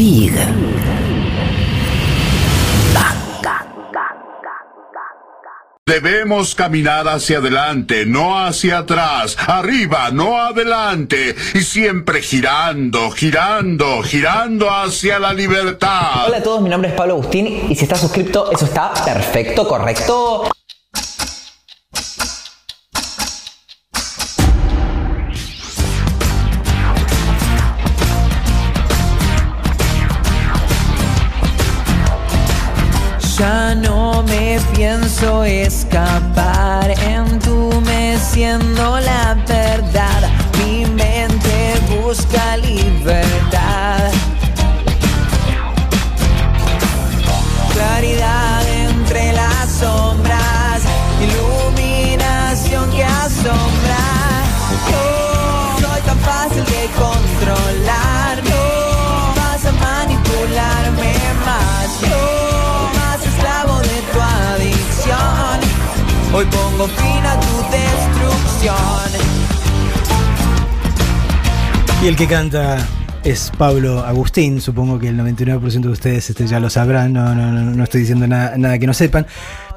Big. Debemos caminar hacia adelante, no hacia atrás, arriba, no adelante, y siempre girando, girando, girando hacia la libertad. Hola a todos, mi nombre es Pablo Agustín y si estás suscrito, eso está perfecto, correcto. Pienso escapar, entumeciendo la verdad. Mi mente busca libertad. Claridad entre las sombras, Hoy pongo fin a tu destrucción. Y el que canta es Pablo Agustín, supongo que el 99% de ustedes este, ya lo sabrán, no, no, no, no estoy diciendo nada, nada que no sepan.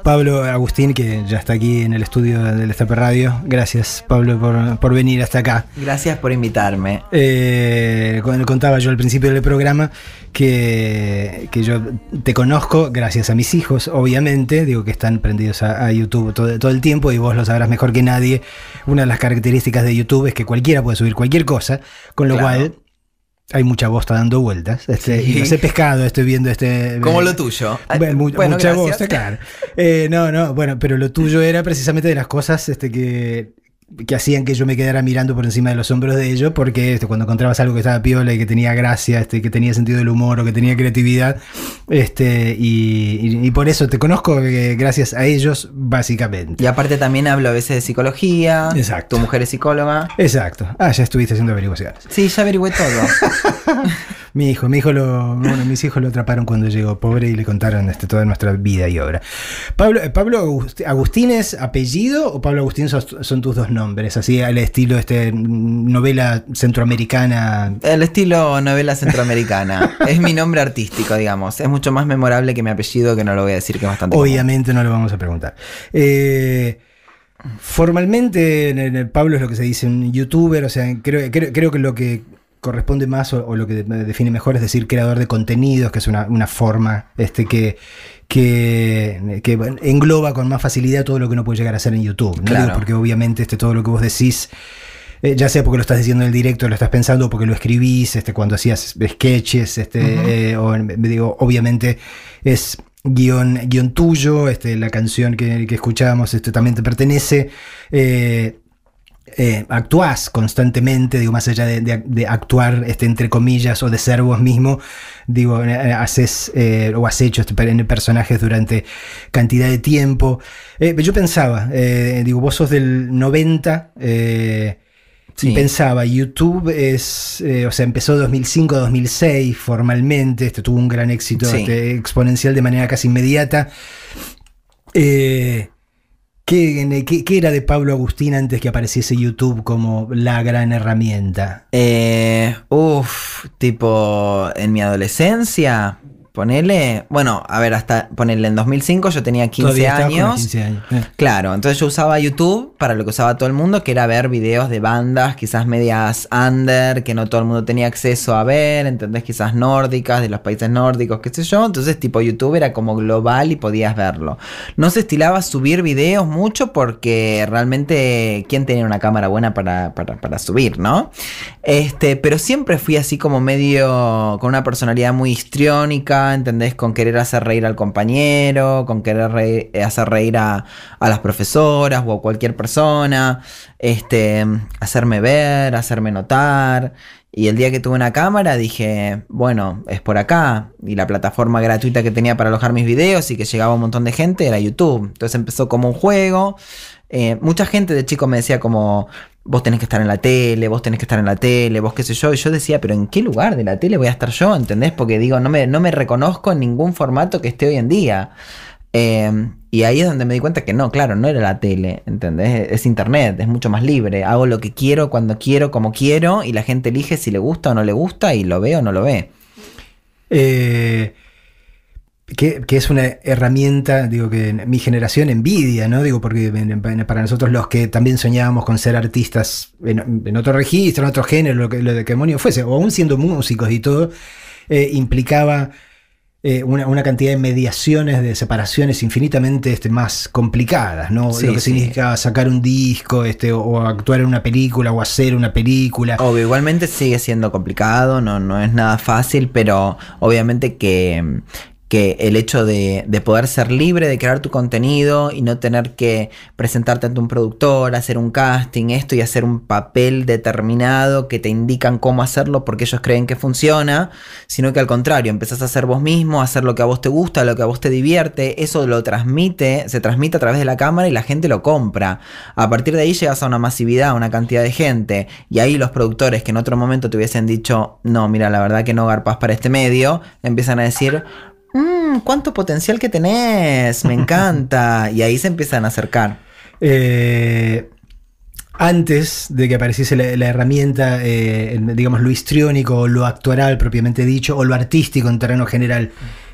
Pablo Agustín, que ya está aquí en el estudio del Estape Radio. Gracias, Pablo, por, por venir hasta acá. Gracias por invitarme. Eh, contaba yo al principio del programa que, que yo te conozco gracias a mis hijos, obviamente, digo que están prendidos a, a YouTube todo, todo, el tiempo y vos lo sabrás mejor que nadie. Una de las características de YouTube es que cualquiera puede subir cualquier cosa, con lo Claro. cual hay mucha bosta dando vueltas. Este, Sí. Y no sé pescado, estoy viendo este. Como eh, lo tuyo. bueno, Bueno, mucha gracias. bosta, claro. Eh, no, no, bueno, pero lo tuyo era precisamente de las cosas este, que, que hacían que yo me quedara mirando por encima de los hombros de ellos, porque este, cuando encontrabas algo que estaba piola y que tenía gracia, este, que tenía sentido del humor o que tenía creatividad, este, y, y- y por eso te conozco eh, gracias a ellos, básicamente. Y aparte también hablo a veces de psicología. Exacto. Tu mujer es psicóloga. Exacto. Ah, ya estuviste haciendo averiguaciones. Sí, ya averigüé todo. Mi hijo, mi hijo lo, bueno, mis hijos lo atraparon cuando llegó pobre y le contaron este, toda nuestra vida y obra. Pablo, eh, Pablo Agust- Agustín es apellido o Pablo Agustín son, son tus dos nombres, así al estilo este novela centroamericana. El estilo novela centroamericana. es mi nombre artístico, digamos. Es mucho más memorable que mi apellido, que no lo voy a decir, que es bastante. común. Obviamente no lo vamos a preguntar. Eh, formalmente, en- en- Pablo es lo que se dice un youtuber, o sea, creo, creo, creo que lo que corresponde más o, o lo que de- define mejor es decir creador de contenidos, que es una, una forma este, que, que, que engloba con más facilidad todo lo que uno puede llegar a hacer en YouTube. ¿no? Claro. Porque obviamente este, todo lo que vos decís eh, ya sea porque lo estás diciendo en el directo, lo estás pensando, o porque lo escribís, este, cuando hacías sketches, este, eh, o digo, obviamente es guion, guion tuyo, este, la canción que, que escuchábamos este, también te pertenece. eh, eh, actuás constantemente, digo, más allá de, de- de actuar, este, entre comillas, o de ser vos mismo, digo, eh, haces eh, o has hecho este, per- personajes durante cantidad de tiempo. Eh, yo pensaba, eh, digo, vos sos del 90, eh, Sí. y pensaba, YouTube es, eh, o sea, empezó 2005-2006 formalmente, este, tuvo un gran éxito Sí. este, exponencial de manera casi inmediata. Eh, ¿qué, era de Pablo Agustín antes que apareciese YouTube como la gran herramienta? Eh, uf, tipo, en mi adolescencia, ponele. Bueno, a ver, hasta ponele en 2005 yo tenía 15 Todavía estabas con los años. 15 años. eh. Claro, entonces yo usaba YouTube para lo que usaba todo el mundo, que era ver videos de bandas, quizás medias under, que no todo el mundo tenía acceso a ver, ¿entendés? Quizás nórdicas, de los países nórdicos, qué sé yo. Entonces, tipo, YouTube era como global y podías verlo. No se estilaba subir videos mucho porque realmente, ¿quién tenía una cámara buena para, para, para subir, no? Este, pero siempre fui así como medio, con una personalidad muy histriónica, ¿entendés? Con querer hacer reír al compañero, con querer reír- hacer reír a, a las profesoras o a cualquier persona, este, hacerme ver, hacerme notar. Y el día que tuve una cámara dije, bueno, es por acá. Y la plataforma gratuita que tenía para alojar mis videos y que llegaba un montón de gente era YouTube. Entonces empezó como un juego. Eh, mucha gente de chico me decía como, vos tenés que estar en la tele, vos tenés que estar en la tele, vos qué sé yo. Y yo decía, pero ¿en qué lugar de la tele voy a estar yo? ¿Entendés? Porque digo, no me, no me reconozco en ningún formato que esté hoy en día. Eh, y ahí es donde me di cuenta que no, claro, no era la tele, ¿entendés? Es internet, es mucho más libre. Hago lo que quiero, cuando quiero, como quiero, y la gente elige si le gusta o no le gusta, y lo ve o no lo ve. Eh, que, que es una herramienta, digo, que mi generación envidia, ¿no? Digo, porque para nosotros los que también soñábamos con ser artistas en, en otro registro, en otro género, lo que, lo de que demonio fuese, o aún siendo músicos y todo, eh, implicaba eh, una, una cantidad de mediaciones, de separaciones infinitamente este, más complicadas, ¿no? Sí, lo que sí. significa sacar un disco, este, o, o actuar en una película, o hacer una película. Obvio, igualmente sigue siendo complicado, no, no es nada fácil, pero obviamente que, que el hecho de, de poder ser libre de crear tu contenido y no tener que presentarte ante un productor, hacer un casting, esto y hacer un papel determinado que te indican cómo hacerlo porque ellos creen que funciona, sino que al contrario, empezás a hacer vos mismo, a hacer lo que a vos te gusta, lo que a vos te divierte, eso lo transmite, se transmite a través de la cámara y la gente lo compra. A partir de ahí llegas a una masividad, a una cantidad de gente, y ahí los productores que en otro momento te hubiesen dicho, no, mira, la verdad que no garpas para este medio, empiezan a decir, "Mm, cuánto potencial que tenés, me encanta, y ahí se empiezan a acercar. Eh, antes de que apareciese la, la herramienta, eh, digamos, lo histriónico o lo actoral propiamente dicho, o lo artístico en terreno general,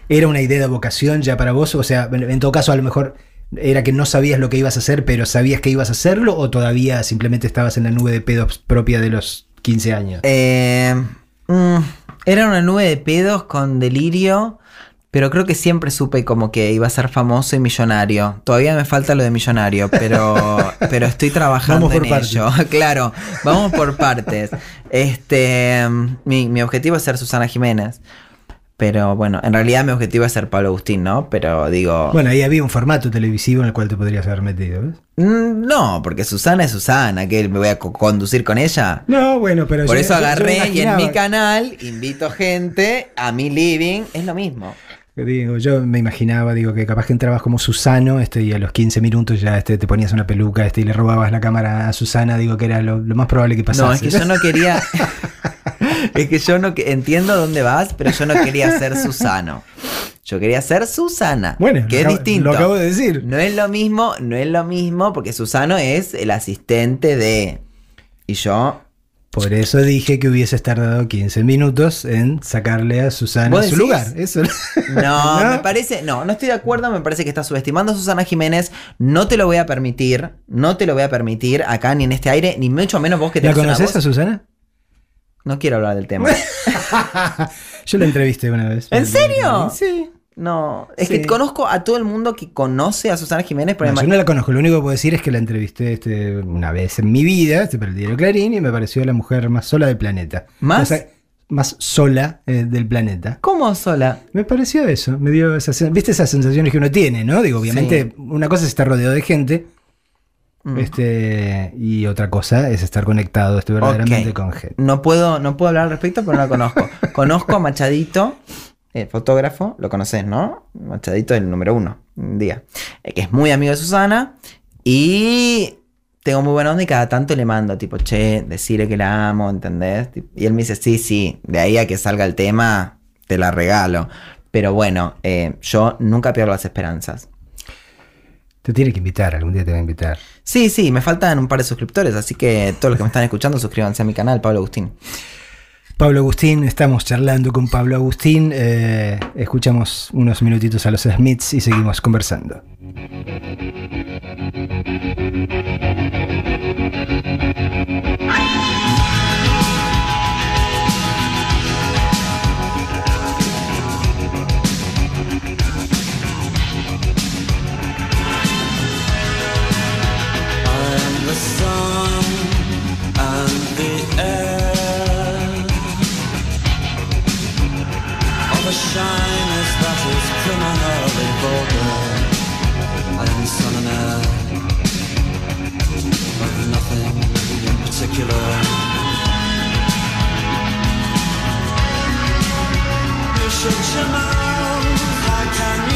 ¿era una idea de vocación ya para vos? O sea, en, en todo caso, a lo mejor era que no sabías lo que ibas a hacer, pero sabías que ibas a hacerlo, o todavía simplemente estabas en la nube de pedos propia de los 15 años. Eh, mm, era una nube de pedos con delirio, pero creo que siempre supe como que iba a ser famoso y millonario. Todavía me falta lo de millonario, pero, pero estoy trabajando Vamos por en partes. ello. claro, vamos por partes. Este, mi, mi objetivo es ser Susana Jiménez. Pero bueno, en realidad mi objetivo es ser Pablo Agustín, ¿no? Pero digo... Bueno, ahí había un formato televisivo en el cual te podrías haber metido. ¿ves? mm, No, porque Susana es Susana, que me voy a co- conducir con ella. No, bueno, pero Por yo- eso yo- yo agarré y en mi canal invito gente a mi living, es lo mismo. Digo, yo me imaginaba, digo, que capaz que entrabas como Susano, este, y a los 15 minutos ya este, te ponías una peluca este, y le robabas la cámara a Susana, digo que era lo, lo más probable que pasase. No, es que yo no quería. es que yo no que- entiendo dónde vas, pero yo no quería ser Susano. Yo quería ser Susana. Bueno, que es acabo- distinto. lo acabo de decir. No es lo mismo, no es lo mismo, porque Susano es el asistente de. Y yo. Por eso dije que hubieses tardado 15 minutos en sacarle a Susana ¿Vos a su lugar. Eso. No, ¿No? me parece. No, no estoy de acuerdo. Me parece que estás subestimando a Susana Jiménez. No te lo voy a permitir. No te lo voy a permitir acá ni en este aire, ni mucho menos vos que ¿La tenés una conoces a Susana? No quiero hablar del tema. Yo la entrevisté una vez. ¿En serio? Sí. No, es Sí. que conozco a todo el mundo que conoce a Susana Jiménez, pero No, yo no la conozco, lo único que puedo decir es que la entrevisté este, una vez en mi vida, este, para el diario Clarín, y me pareció la mujer más sola del planeta. ¿Más? O sea, más sola eh, del planeta. ¿Cómo sola? Me pareció eso, me dio esa sen- ¿Viste esas sensaciones que uno tiene, no? Digo, obviamente, una cosa es estar rodeado de gente, Mm. este, y otra cosa es estar conectado este, verdaderamente con gente. No puedo, no puedo hablar al respecto, pero no la conozco. conozco a Machadito, el fotógrafo, lo conoces, ¿no? Machadito el número uno, un día. eh, que es muy amigo de Susana. Y tengo muy buena onda y cada tanto le mando, tipo, che, decirle que la amo, ¿entendés? Y él me dice, sí, sí, de ahí a que salga el tema, te la regalo. Pero bueno, eh, yo nunca pierdo las esperanzas. Te tiene que invitar, algún día te va a invitar. Sí, sí, me faltan un par de suscriptores, así que todos los que me están escuchando, suscríbanse a mi canal, Pablo Agustín. Pablo Agustín, estamos charlando con Pablo Agustín, eh, escuchamos unos minutitos a los Smiths y seguimos conversando. A shyness that is criminally vulgar. I'm sun and air Of nothing in particular. You should you know How can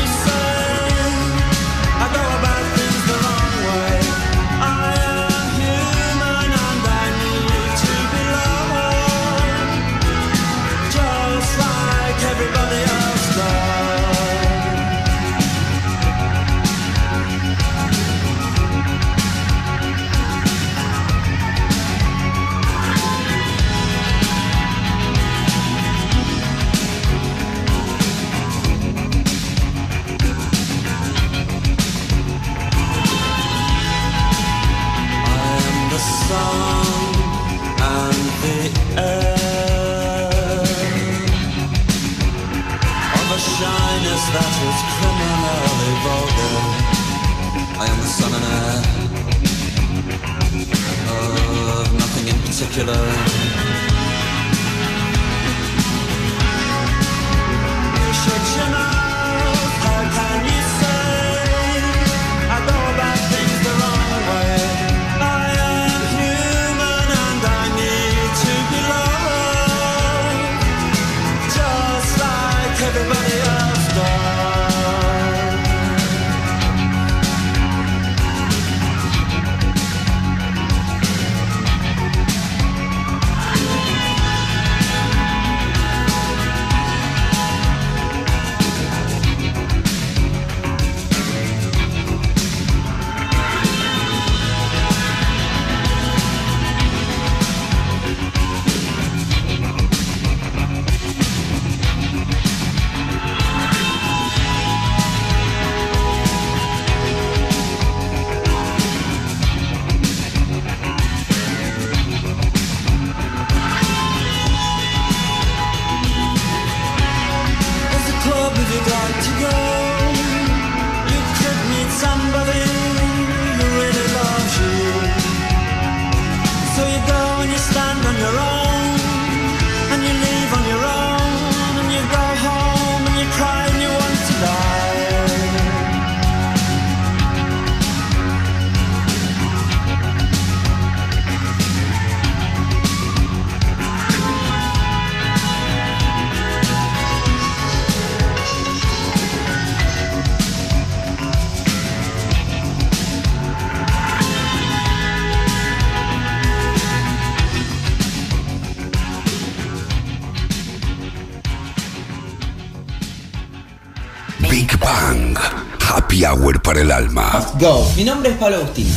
I am the of nothing in particular. El alma. Go. Mi nombre es Pablo Agustín.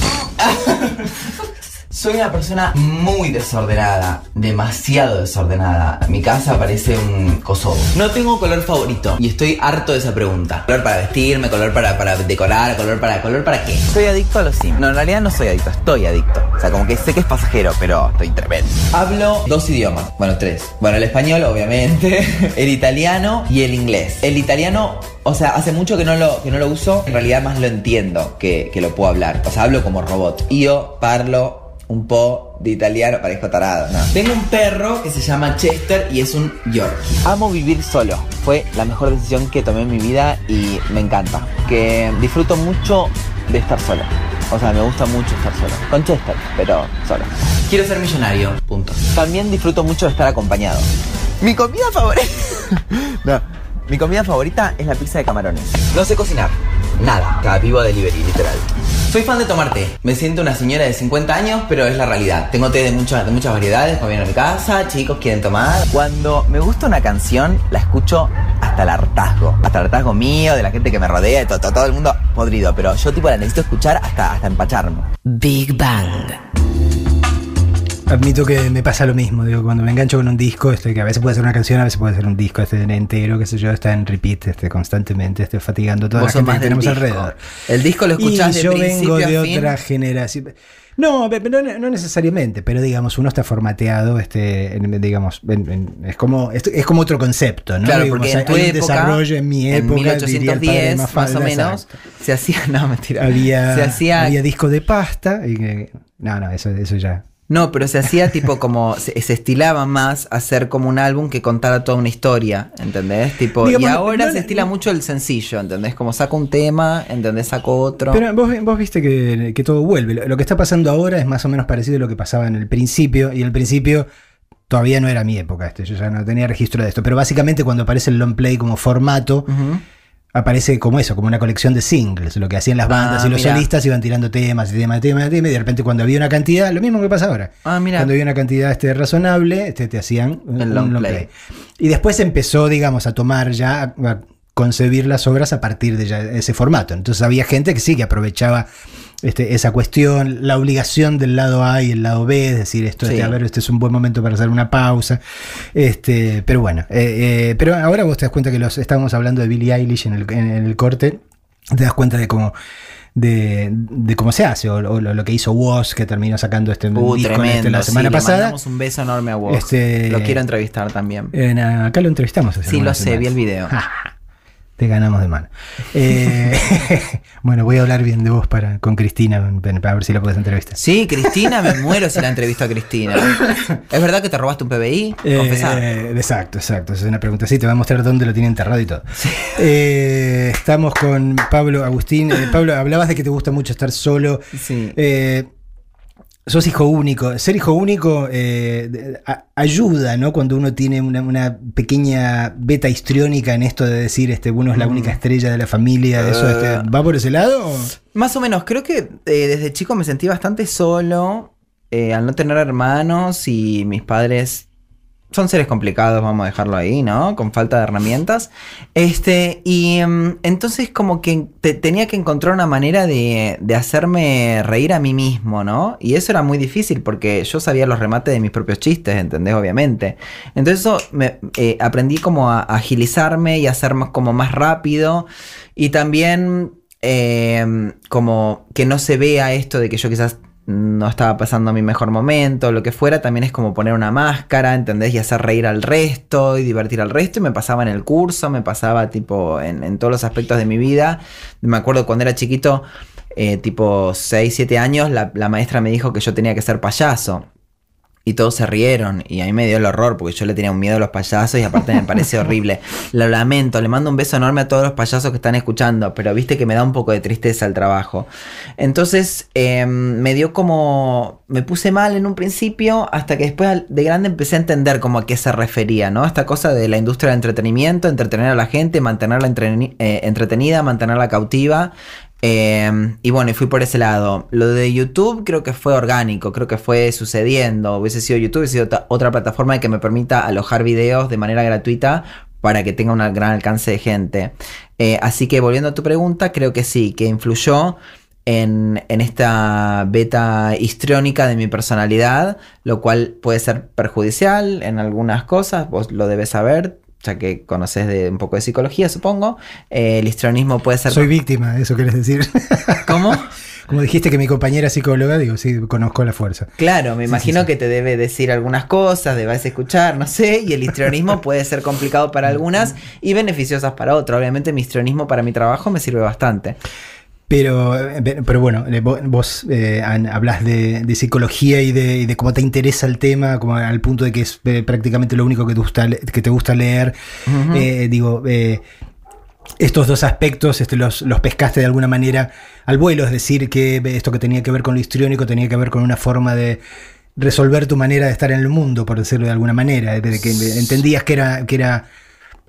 Soy una persona muy desordenada, demasiado desordenada. Mi casa parece un Kosovo. No tengo color favorito y estoy harto de esa pregunta. Color para vestirme, color para, para decorar, color para... ¿Color para qué? Soy adicto a los Sims. No, en realidad no soy adicto, estoy adicto. O sea, como que sé que es pasajero, pero estoy tremendo. Hablo dos idiomas, bueno, tres. Bueno, el español, obviamente, el italiano y el inglés. El italiano o sea, hace mucho que no lo, que no lo uso, en realidad más lo entiendo que, que lo puedo hablar. O sea, hablo como robot. Io parlo un po' de italiano, parezco tarado, no. Tengo un perro que se llama Chester y es un Yorkie. Amo vivir solo. Fue la mejor decisión que tomé en mi vida y me encanta. Que disfruto mucho de estar solo. O sea, me gusta mucho estar solo. Con Chester, pero solo. Quiero ser millonario, punto. También disfruto mucho de estar acompañado. Mi comida favorita. no. Mi comida favorita es la pizza de camarones. No sé cocinar. Nada. Cada vivo delivery, literal. Soy fan de tomar té. Me siento una señora de 50 años, pero es la realidad. Tengo té de muchas, de muchas variedades cuando vienen a mi casa, chicos quieren tomar. Cuando me gusta una canción, la escucho hasta el hartazgo. Hasta el hartazgo mío, de la gente que me rodea, de todo, todo, todo el mundo podrido. Pero yo tipo la necesito escuchar hasta, hasta empacharme. Big Bang. Admito que me pasa lo mismo, digo, cuando me engancho con un disco, este, que a veces puede ser una canción, a veces puede ser un disco este, entero, qué sé yo, está en repeat este, constantemente, este, fatigando toda la gente más que tenemos disco. alrededor. El disco lo escuchás y de yo vengo de fin. otra generación. No, no, no necesariamente, pero digamos, uno está formateado, este, en- digamos, en- en- es como es, es como otro concepto, ¿no? Claro, Digamos, porque en hay tu un época, desarrollo en mi en época, padre 1810 más Mafalda, o menos, exacto. se hacía, no, mentira, Había, se hacía, había disco de pasta y que, no, no, eso, eso ya. No, pero se hacía tipo como, se, se estilaba más hacer como un álbum que contara toda una historia, ¿entendés? Tipo, Digamos, y ahora no- se estila mucho el sencillo, ¿entendés? Como saco un tema, ¿entendés? Saco otro. Pero vos, vos viste que, que todo vuelve. Lo, que está pasando ahora es más o menos parecido a lo que pasaba en el principio. Y el principio todavía no era mi época. Este, yo ya no tenía registro de esto. Pero básicamente cuando aparece el long play como formato. Aparece como eso, como una colección de singles. Lo que hacían las bandas Ah, y los solistas iban tirando temas y temas, temas, temas. Y de repente cuando había una cantidad, lo mismo que pasa ahora. Ah, mira. Cuando había una cantidad este, razonable, este, te hacían un, El un long long play. play. Y después empezó, digamos, a tomar ya, a, a concebir las obras a partir de ya ese formato. Entonces había gente que sí, que aprovechaba este, esa cuestión, la obligación del lado A y el lado B, es decir, esto, Sí. este, a ver, este es un buen momento para hacer una pausa. Este, pero bueno, eh, eh, pero ahora vos te das cuenta que los estábamos hablando de Billie Eilish en el, en el corte, te das cuenta de cómo de, de cómo se hace, o, o lo, lo que hizo Woz, que terminó sacando este Uh, disco tremendo. este, la sí, semana le pasada. mandamos un beso enorme a vos. Este- Lo quiero entrevistar también. En, acá lo entrevistamos. hace Sí, lo sé, vi el video. Te ganamos de mano. Eh, bueno, voy a hablar bien de vos para, con Cristina para ver si la puedes entrevistar. Sí, Cristina, me muero si la entrevisto a Cristina. ¿Es verdad que te robaste un PBI? Eh, exacto, exacto. Esa es una pregunta. Sí, te voy a mostrar dónde lo tiene enterrado y todo. Eh, estamos con Pablo Agustín. Eh, Pablo, hablabas de que te gusta mucho estar solo. Sí. Eh, sos hijo único. Ser hijo único eh, ayuda, ¿no? Cuando uno tiene una, una pequeña beta histriónica en esto de decir, este, uno es la única estrella de la familia. Eso, este, ¿Va por ese lado? Más o menos, creo que eh, desde chico me sentí bastante solo eh, al no tener hermanos y mis padres son seres complicados, vamos a dejarlo ahí, ¿no? Con falta de herramientas. Este, y em, entonces como que te- tenía que encontrar una manera de, de hacerme reír a mí mismo, ¿no? Y eso era muy difícil porque yo sabía los remates de mis propios chistes, ¿entendés? Obviamente. Entonces me, eh, aprendí como a agilizarme y a ser más, como más rápido. Y también eh, como que no se vea esto de que yo quizás no estaba pasando mi mejor momento, lo que fuera, también es como poner una máscara, ¿entendés? Y hacer reír al resto y divertir al resto. Y me pasaba en el curso, me pasaba tipo en, en todos los aspectos de mi vida. Me acuerdo cuando era chiquito, eh, tipo 6, 7 años, la, la maestra me dijo que yo tenía que ser payaso. Y todos se rieron y a mí me dio el horror porque yo le tenía un miedo a los payasos y aparte me parece horrible. Lo lamento, le mando un beso enorme a todos los payasos que están escuchando, pero viste que me da un poco de tristeza el trabajo. Entonces eh, me dio como... Me puse mal en un principio hasta que después de grande empecé a entender como a qué se refería, ¿no? Esta cosa de la industria del entretenimiento, entretener a la gente, mantenerla eh, entretenida, mantenerla cautiva. Eh, y bueno, y fui por ese lado. Lo de YouTube creo que fue orgánico, creo que fue sucediendo. Hubiese sido YouTube, hubiese sido otra- otra plataforma que me permita alojar videos de manera gratuita para que tenga un gran alcance de gente. Eh, así que volviendo a tu pregunta, creo que sí, que influyó en, en esta beta histriónica de mi personalidad, lo cual puede ser perjudicial en algunas cosas, vos lo debes saber, ya que conoces de un poco de psicología, supongo. Eh, el histrionismo puede ser... Soy víctima, eso querés decir. ¿Cómo? Como dijiste que mi compañera psicóloga, digo, sí, conozco la fuerza. Claro, me Sí, imagino sí, sí. que te debe decir algunas cosas, debes escuchar, no sé, y el histrionismo puede ser complicado para algunas y beneficiosas para otras. Obviamente mi histrionismo para mi trabajo me sirve bastante. Pero, eh, pero bueno, eh, vo- vos eh, hablas de, de psicología y de, y de cómo te interesa el tema, como al punto de que es eh, prácticamente lo único que te gusta, que te gusta leer. Eh, digo, estos dos aspectos este, los, los pescaste de alguna manera al vuelo, es decir, que esto que tenía que ver con lo histriónico tenía que ver con una forma de resolver tu manera de estar en el mundo, por decirlo de alguna manera, de que entendías que era, que era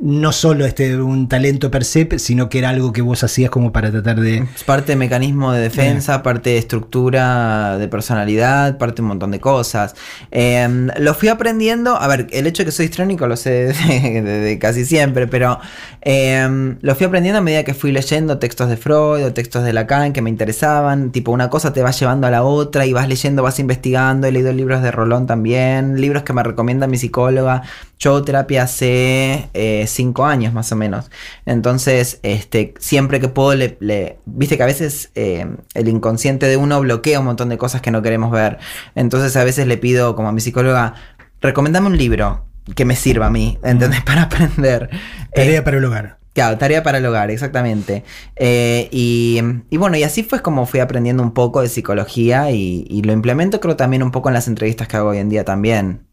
no solo este, un talento per se, sino que era algo que vos hacías como para tratar de... Es parte de mecanismo de defensa, parte de estructura de personalidad, parte de un montón de cosas. Em, lo fui aprendiendo, a ver, el hecho de que soy histrónico lo sé desde, casi siempre, pero em, lo fui aprendiendo a medida que fui leyendo textos de Freud o textos de Lacan que me interesaban, tipo una cosa te va llevando a la otra y vas leyendo, vas investigando, he leído libros de Rolón también, libros que me recomienda mi psicóloga, yo terapia C cinco años más o menos. Entonces, este, siempre que puedo, le, viste que a veces eh, el inconsciente de uno bloquea un montón de cosas que no queremos ver. Entonces, a veces le pido como a mi psicóloga, recomendame un libro que me sirva a mí, ¿entendés? Mm. Para aprender. Tarea eh, para el hogar. Claro, tarea para el hogar, exactamente. Eh, y, y, bueno, y así fue como fui aprendiendo un poco de psicología y, y lo implemento creo también un poco en las entrevistas que hago hoy en día también.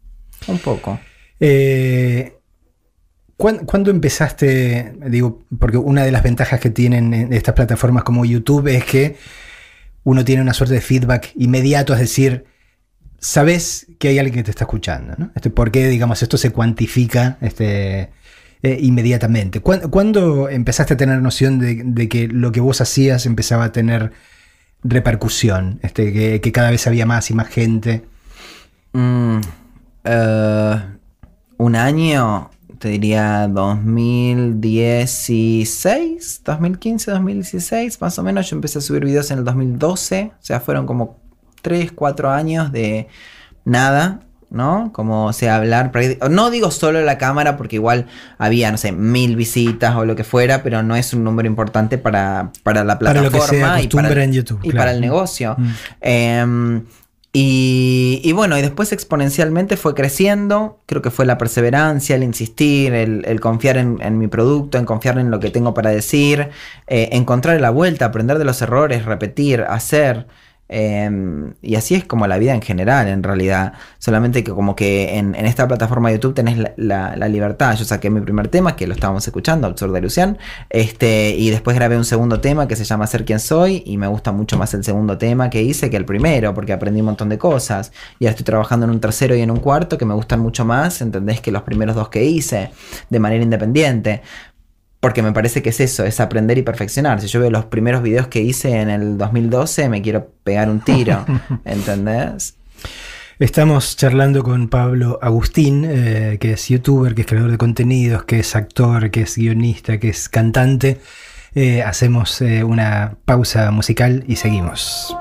Un poco. Eh, ¿Cuándo empezaste? Digo, porque una de las ventajas que tienen en estas plataformas como YouTube es que uno tiene una suerte de feedback inmediato, es decir, sabes que hay alguien que te está escuchando, ¿no? Este, porque, digamos, esto se cuantifica este, eh, inmediatamente. ¿Cuán- ¿Cuándo empezaste a tener noción de, que lo que vos hacías empezaba a tener repercusión? Este, que, que cada vez había más y más gente. Mm, eh, un año, te diría 2016, 2015, 2016, más o menos. Yo empecé a subir videos en el 2012, o sea, fueron como 3, 4 años de nada. ¿No? Como, o sea, hablar. No digo solo la cámara, porque igual había, no sé, mil visitas o lo que fuera, pero no es un número importante para, para la Para plataforma lo que se y, para, en YouTube, y claro. para el negocio. Mm. Em, Y, bueno, y después exponencialmente fue creciendo. Creo que fue la perseverancia, el insistir, el, confiar en, en mi producto, en confiar en lo que tengo para decir, eh, encontrar la vuelta, aprender de los errores, repetir, hacer. Eh, y así es como la vida en general, en realidad. Solamente que como que en, esta plataforma de YouTube tenés la, libertad. Yo saqué mi primer tema, que lo estábamos escuchando, Absurdo de Lucian. Este, y después grabé un segundo tema que se llama Ser quien soy. Y me gusta mucho más el segundo tema que hice que el primero, porque aprendí un montón de cosas. Y ahora estoy trabajando en un tercero y en un cuarto que me gustan mucho más, ¿entendés? Que los primeros dos que hice, de manera independiente. Porque me parece que es eso, es aprender y perfeccionar. Si yo veo los primeros videos que hice en el 2012, me quiero pegar un tiro, ¿entendés? Estamos charlando con Pablo Agustín, eh, que es youtuber, que es creador de contenidos, que es actor, que es guionista, que es cantante. Eh, hacemos eh, una pausa musical y seguimos.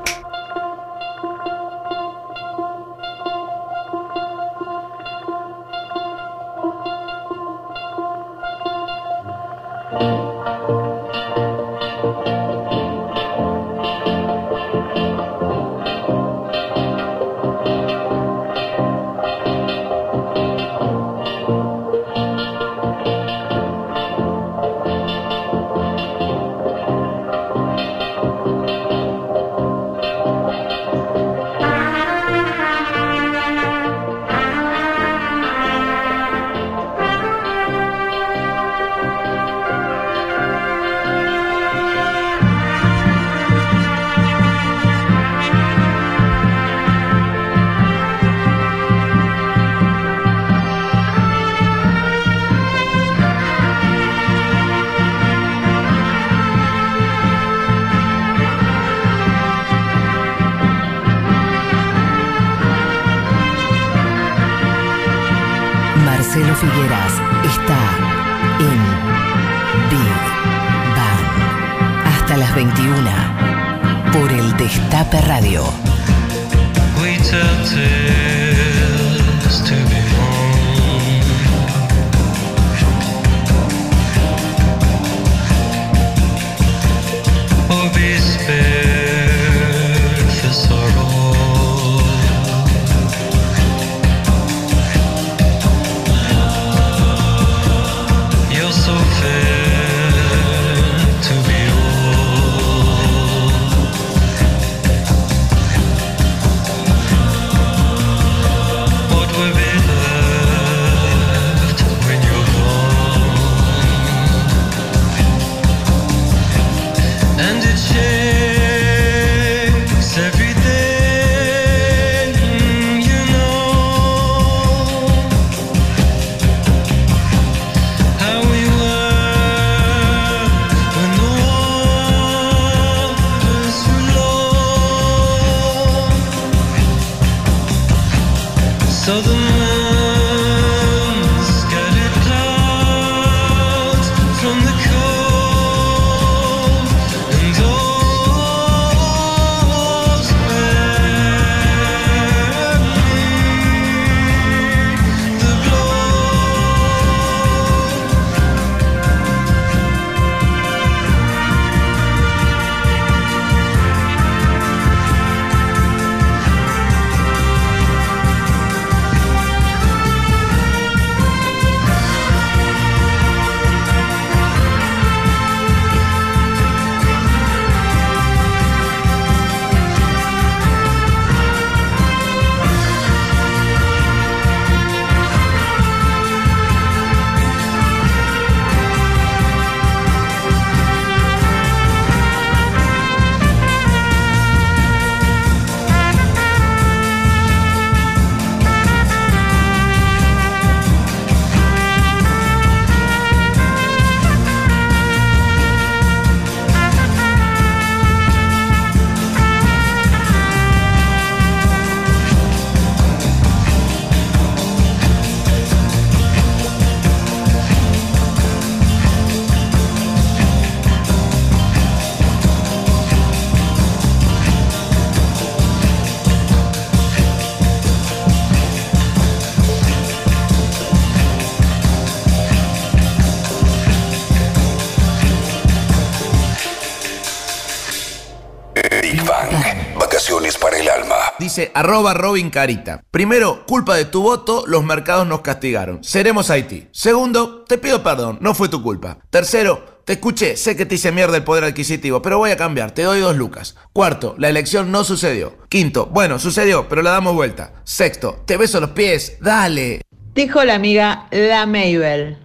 Vacaciones para el alma. Dice arroba Robin Carita. Primero, culpa de tu voto, los mercados nos castigaron. Seremos Haití. Segundo, te pido perdón, no fue tu culpa. Tercero, te escuché, sé que te hice mierda el poder adquisitivo, pero voy a cambiar, te doy dos lucas. Cuarto, la elección no sucedió. Quinto, bueno, sucedió, pero la damos vuelta. Sexto, te beso los pies, dale. Dijo la amiga La Mabel.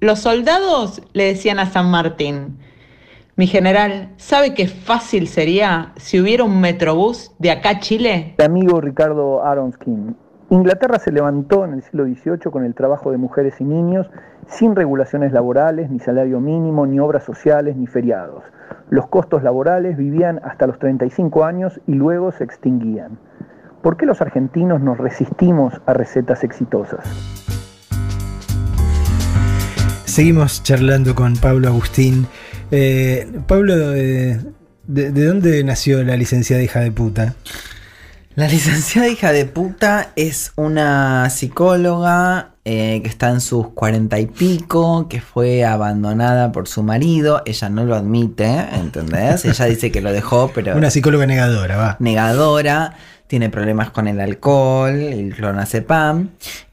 Los soldados le decían a San Martín, mi general, ¿sabe qué fácil sería si hubiera un metrobús de acá a Chile? Mi amigo Ricardo Aronskin. Inglaterra se levantó en el siglo XVIII con el trabajo de mujeres y niños sin regulaciones laborales, ni salario mínimo, ni obras sociales, ni feriados. Los costos laborales vivían hasta los 35 años y luego se extinguían. ¿Por qué los argentinos nos resistimos a recetas exitosas? Seguimos charlando con Pablo Agustín. Eh, Pablo, eh, de, de dónde nació la licenciada hija de puta? La licenciada hija de puta es una psicóloga eh, que está en sus cuarenta y pico, que fue abandonada por su marido. Ella no lo admite, ¿entendés? Ella dice que lo dejó, pero Una psicóloga negadora, va. negadora, tiene problemas con el alcohol, el clonazepam.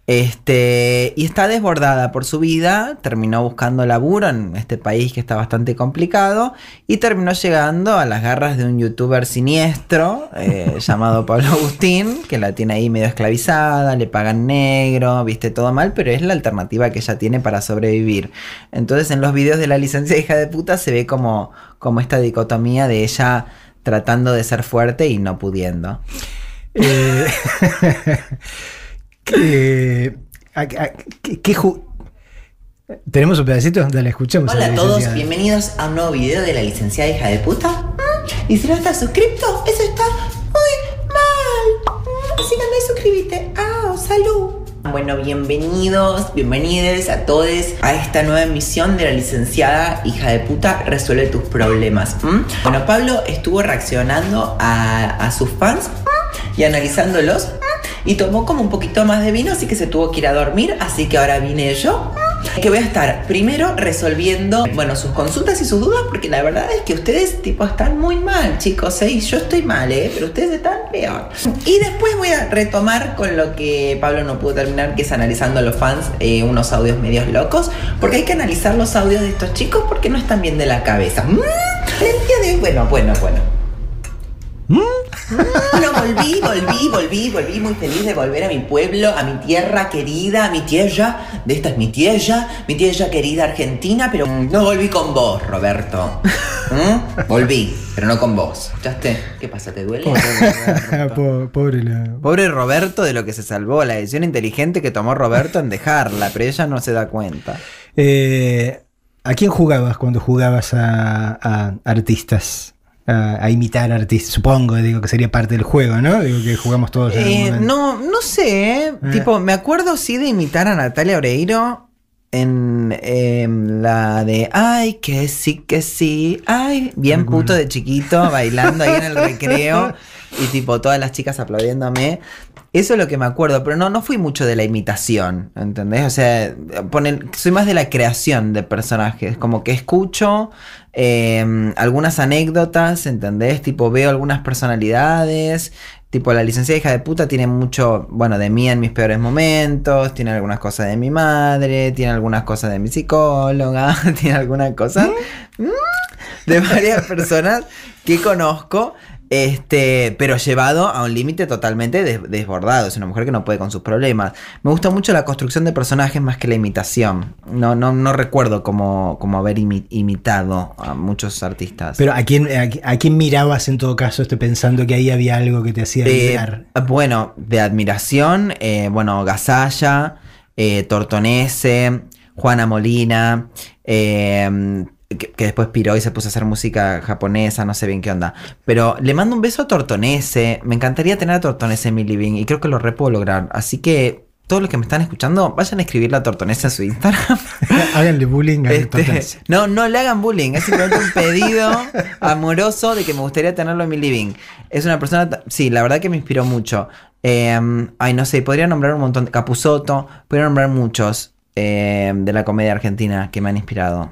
Este, y está desbordada por su vida, terminó buscando laburo en este país que está bastante complicado y terminó llegando a las garras de un youtuber siniestro eh, llamado Pablo Agustín, que la tiene ahí medio esclavizada, le pagan negro, viste todo mal, pero es la alternativa que ella tiene para sobrevivir. Entonces en los videos de la licencia hija de puta se ve como, como esta dicotomía de ella tratando de ser fuerte y no pudiendo. Eh, ¿qué, a- a- qué- qué ju- ¿Tenemos un pedacito? Dale, escuchemos. Hola la a todos, bienvenidos a un nuevo video de la licenciada hija de puta. Mm, Y si no estás suscrito, eso está muy mal. Mm, Así que anda y suscríbete. Ah, salud. Bueno, bienvenidos, bienvenidos a todos a esta nueva emisión de la licenciada hija de puta resuelve tus problemas. ¿m? Bueno, Pablo estuvo reaccionando a, a sus fans ¿m? y analizándolos. Y tomó como un poquito más de vino, así que se tuvo que ir a dormir, así que ahora vine yo. Que voy a estar primero resolviendo, bueno, sus consultas y sus dudas, porque la verdad es que ustedes, tipo, están muy mal, chicos, ¿eh? Y yo estoy mal, ¿eh? Pero ustedes están peor. Y después voy a retomar con lo que Pablo no pudo terminar, que es analizando a los fans eh, unos audios medios locos, porque hay que analizar los audios de estos chicos porque no están bien de la cabeza. Mm, bueno, bueno, bueno. Bueno, volví, volví, volví, volví muy feliz de volver a mi pueblo, a mi tierra querida, a mi tierra. De esta es mi tierra, mi tierra querida Argentina, pero mm, no volví con vos, Roberto. ¿Mm? Volví, pero no con vos. ¿Escuchaste? ¿Qué pasa? ¿Te duele? Po- Pobre la- Pobre Roberto de lo que se salvó, la decisión inteligente que tomó Roberto en dejarla, pero ella no se da cuenta. Eh, ¿A quién jugabas cuando jugabas a, a artistas? A, a imitar artistas, supongo, digo que sería parte del juego, ¿no? Digo que jugamos todos Eh, no, no sé, ¿eh? Eh. tipo, me acuerdo sí de imitar a Natalia Oreiro en em, la de Ay, que sí, que sí, ay, bien puto de chiquito, bailando ahí en el recreo y tipo todas las chicas aplaudiéndome. Eso es lo que me acuerdo, pero no, no fui mucho de la imitación, ¿entendés? O sea, ponen, soy más de la creación de personajes, como que escucho em, algunas anécdotas, ¿entendés? Tipo, veo algunas personalidades, Tipo, la licenciada hija de puta tiene mucho, bueno, de mí en mis peores momentos, tiene algunas cosas de mi madre, tiene algunas cosas de mi psicóloga, tiene algunas cosas mm, de varias personas que conozco, este, pero llevado a un límite totalmente des- desbordado. Es una mujer que no puede con sus problemas. Me gusta mucho la construcción de personajes más que la imitación. No, no, no recuerdo como, como haber imi- imitado a muchos artistas. Pero ¿a quién, a, qui- a quién mirabas en todo caso, estoy pensando que ahí había algo que te hacía Eh, vibrar? bueno, de admiración, eh, bueno, Gasalla, eh, Tortonese, Juana Molina, eh, que, que después piró y se puso a hacer música japonesa, no sé bien qué onda. Pero le mando un beso a Tortonese, me encantaría tener a Tortonese en mi living y creo que lo re puedo lograr. Así que todos los que me están escuchando, vayan a escribirle a Tortonese en su Instagram. Háganle bullying a Este, Tortonese. no, no le hagan bullying, es simplemente un pedido amoroso de que me gustaría tenerlo en mi living. Es una persona, sí, la verdad que me inspiró mucho. Eh, ay, no sé, podría nombrar un montón. Capuzoto, podría nombrar muchos eh, de la comedia argentina que me han inspirado.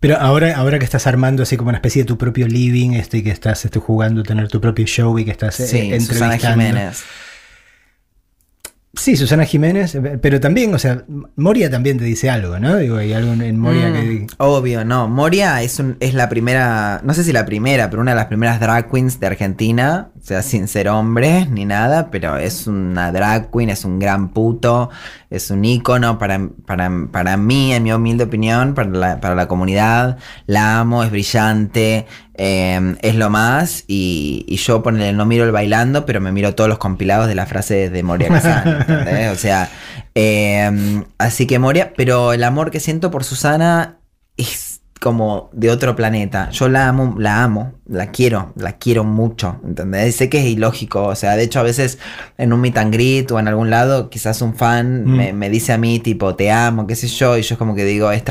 Pero ahora, ahora que estás armando así como una especie de tu propio living, este, y que estás este, jugando, tener tu propio show y que estás eh, Sí, Susana. Jiménez. Sí, Susana Jiménez, eh, pero también, o sea, Moria también te dice algo, ¿no? Digo, hay algo en Moria Mm, que... Obvio, no. Moria es, un, es la primera, no sé si la primera, pero una de las primeras drag queens de Argentina. O sea, sin ser hombre ni nada, pero es una drag queen, es un gran puto, es un ícono para, para, para mí, en mi humilde opinión, para la, para la comunidad. La amo, es brillante, eh, es lo más. Y, y yo ponele, no miro el bailando, pero me miro todos los compilados de las frases de Moria Kazan. O sea, eh, así que Moria, pero el amor que siento por Susana es como de otro planeta. Yo la amo, la amo, la quiero, la quiero mucho, ¿entendés? Sé que es ilógico, o sea, de hecho a veces en un meet and greet o en algún lado, quizás un fan Mm. me, me dice a mí tipo, te amo, qué sé yo, y yo es como que digo, es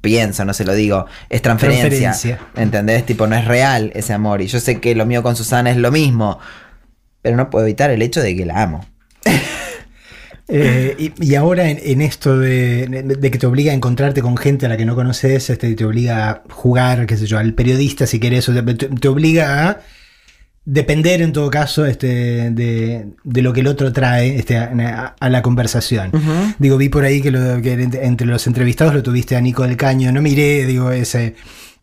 pienso, no se lo digo, es transferencia, Transferencia. ¿entendés? Tipo, no es real ese amor, y yo sé que lo mío con Susana es lo mismo, pero no puedo evitar el hecho de que la amo. Eh, y, y ahora en, en esto de, de que te obliga a encontrarte con gente a la que no conoces, este, te obliga a jugar, qué sé yo, al periodista si querés, o te, te obliga a depender en todo caso este, de, de lo que el otro trae este, a, a la conversación. Digo, vi por ahí que, lo- que entre los entrevistados lo tuviste a Nico del Caño, no miré, digo, ese...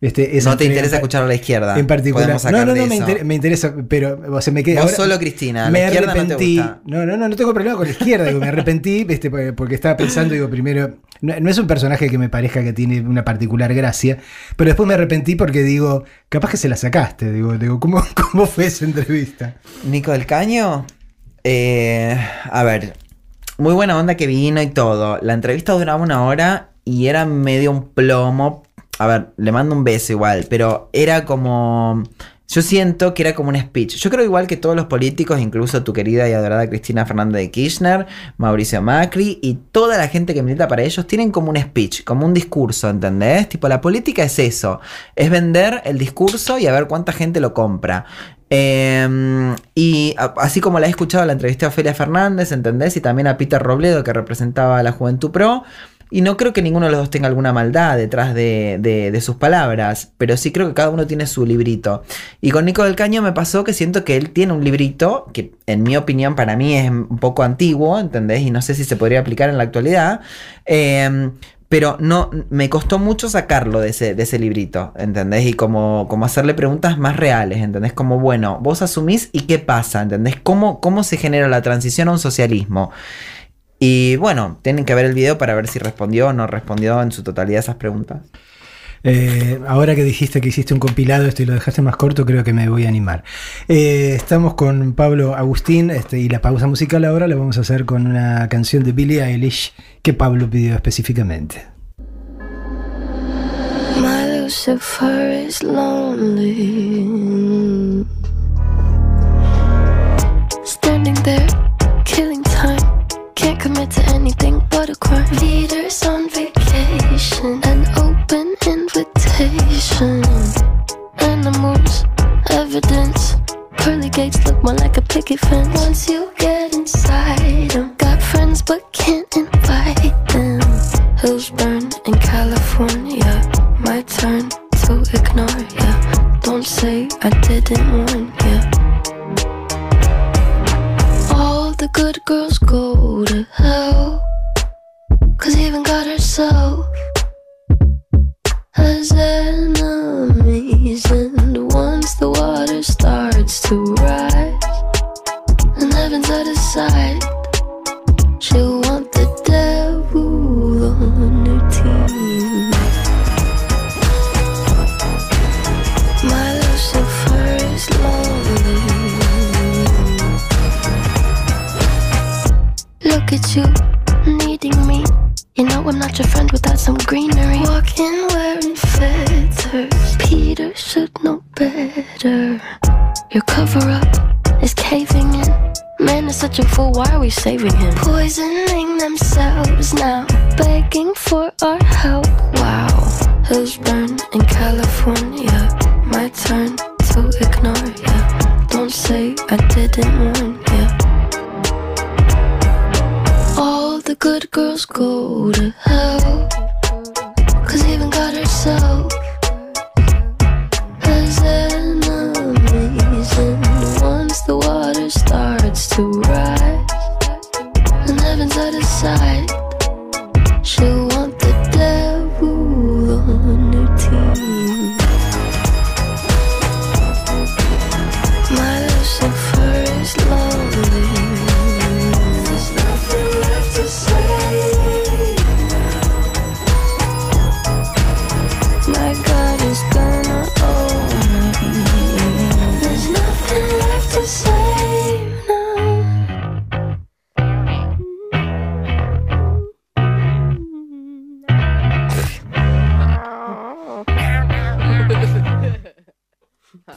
Este, no te interesa escuchar a la izquierda. en particular. No, no, no, me, eso. inter- me interesa, pero o sea, me quedé. Vos solo, Cristina, la me izquierda no te arrepentí. gusta. No, no, no, no tengo problema con la izquierda. digo, me arrepentí este, porque estaba pensando, digo, primero, no, no es un personaje que me parezca que tiene una particular gracia, pero después me arrepentí porque digo, capaz que se la sacaste. Digo, digo ¿cómo, cómo fue esa entrevista? Nico del Caño. eh, a ver, muy buena onda que vino y todo. La entrevista duraba una hora y era medio un plomo. A ver, le mando un beso igual, pero era como. Yo siento que era como un speech. Yo creo igual que todos los políticos, incluso tu querida y adorada Cristina Fernández de Kirchner, Mauricio Macri y toda la gente que milita para ellos, tienen como un speech, como un discurso, ¿entendés? Tipo, la política es eso, es vender el discurso y a ver cuánta gente lo compra. Eh, y así como la he escuchado, la entrevisté a Ofelia Fernández, ¿entendés? Y también a Peter Robledo, que representaba a la Juventud Pro. Y no creo que ninguno de los dos tenga alguna maldad detrás de, de- sus palabras, pero sí creo que cada uno tiene su librito. Y con Nico del Caño me pasó que siento que él tiene un librito, que en mi opinión para mí es un poco antiguo, ¿entendés? Y no sé si se podría aplicar en la actualidad. Eh, pero no, me costó mucho sacarlo de ese, de ese librito, ¿entendés? Y como, como hacerle preguntas más reales, ¿entendés? Como, bueno, vos asumís y qué pasa, ¿entendés? ¿Cómo, cómo se genera la transición a un socialismo? Y bueno, tienen que ver el video para ver si respondió o no respondió en su totalidad esas preguntas. Eh, ahora que dijiste que hiciste un compilado esto y lo dejaste más corto, creo que me voy a animar. Eh, estamos con Pablo Agustín este, y la pausa musical ahora la vamos a hacer con una canción de Billie Eilish que Pablo pidió específicamente. My Lucifer is lonely. to. Leaders on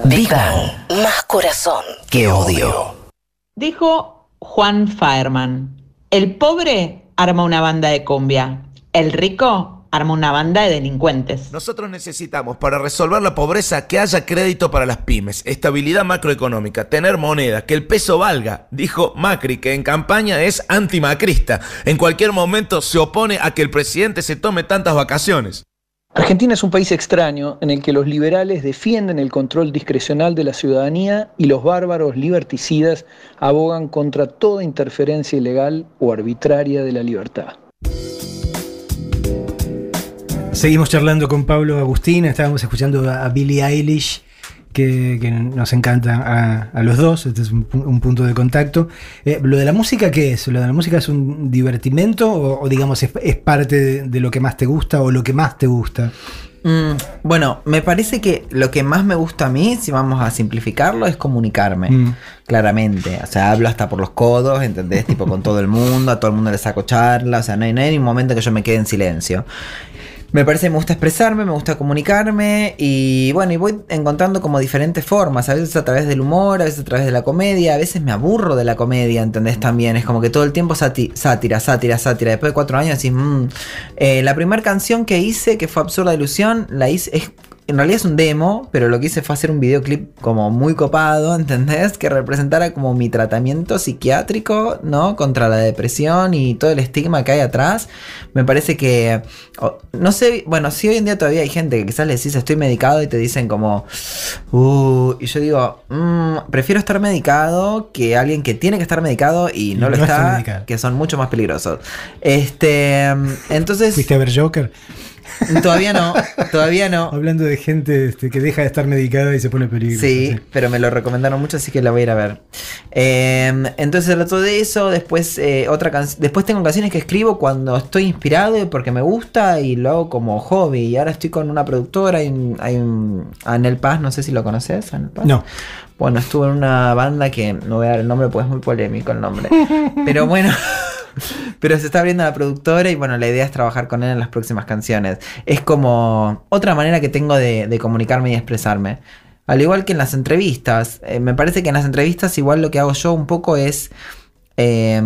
Digan más corazón que odio. Dijo Juan Faerman, el pobre arma una banda de cumbia, el rico arma una banda de delincuentes. Nosotros necesitamos para resolver la pobreza que haya crédito para las pymes, estabilidad macroeconómica, tener moneda, que el peso valga. Dijo Macri, que en campaña es antimacrista. En cualquier momento se opone a que el presidente se tome tantas vacaciones. Argentina es un país extraño en el que los liberales defienden el control discrecional de la ciudadanía y los bárbaros liberticidas abogan contra toda interferencia ilegal o arbitraria de la libertad. Seguimos charlando con Pablo Agustín, estábamos escuchando a Billie Eilish, que, que nos encanta a, a los dos, este es un, un punto de contacto. Eh, ¿Lo de la música qué es? ¿Lo de la música es un divertimento o, o digamos es, es parte de, de lo que más te gusta o lo que más te gusta? Mm, bueno, me parece que lo que más me gusta a mí, si vamos a simplificarlo, es comunicarme. Mm. Claramente. O sea, hablo hasta por los codos, ¿entendés? tipo con todo el mundo, a todo el mundo le saco charla. O sea, no hay, no hay un momento que yo me quede en silencio. Me parece que me gusta expresarme, me gusta comunicarme y bueno, y voy encontrando como diferentes formas, a veces a través del humor, a veces a través de la comedia, a veces me aburro de la comedia, ¿entendés? También es como que todo el tiempo sátira, sátira, sátira. Después de cuatro años decís, "Mm". Eh, la primera canción que hice, que fue Absurda Ilusión, la hice, en realidad es un demo, pero lo que hice fue hacer un videoclip como muy copado, ¿entendés? Que representara como mi tratamiento psiquiátrico, ¿no? Contra la depresión y todo el estigma que hay atrás. Me parece que, no sé, bueno, sí hoy en día todavía hay gente que quizás le decís estoy medicado y te dicen como, uh, y yo digo, "Mm, prefiero estar medicado que alguien que tiene que estar medicado y no, lo está está, medicado. que son mucho más peligrosos. Este, entonces... ¿Fuiste a ver Joker? Todavía no, todavía no. Hablando de gente este, que deja de estar medicada y se pone peligrosa. Sí, pero me lo recomendaron mucho, así que la voy a ir a ver. Eh, entonces trato de eso. Después eh, otra canción. Después tengo canciones que escribo cuando estoy inspirado y porque me gusta y lo hago como hobby. Y ahora estoy con una productora. Hay un, hay un Anel Paz, no sé si lo conoces, Anel Paz. No. Bueno, estuvo en una banda que no voy a dar el nombre porque es muy polémico el nombre. Pero bueno. Pero se está abriendo la productora y bueno, la idea es trabajar con él en las próximas canciones. Es como otra manera que tengo de, comunicarme y expresarme. Al igual que en las entrevistas. Eh, me parece que en las entrevistas igual lo que hago yo un poco es eh,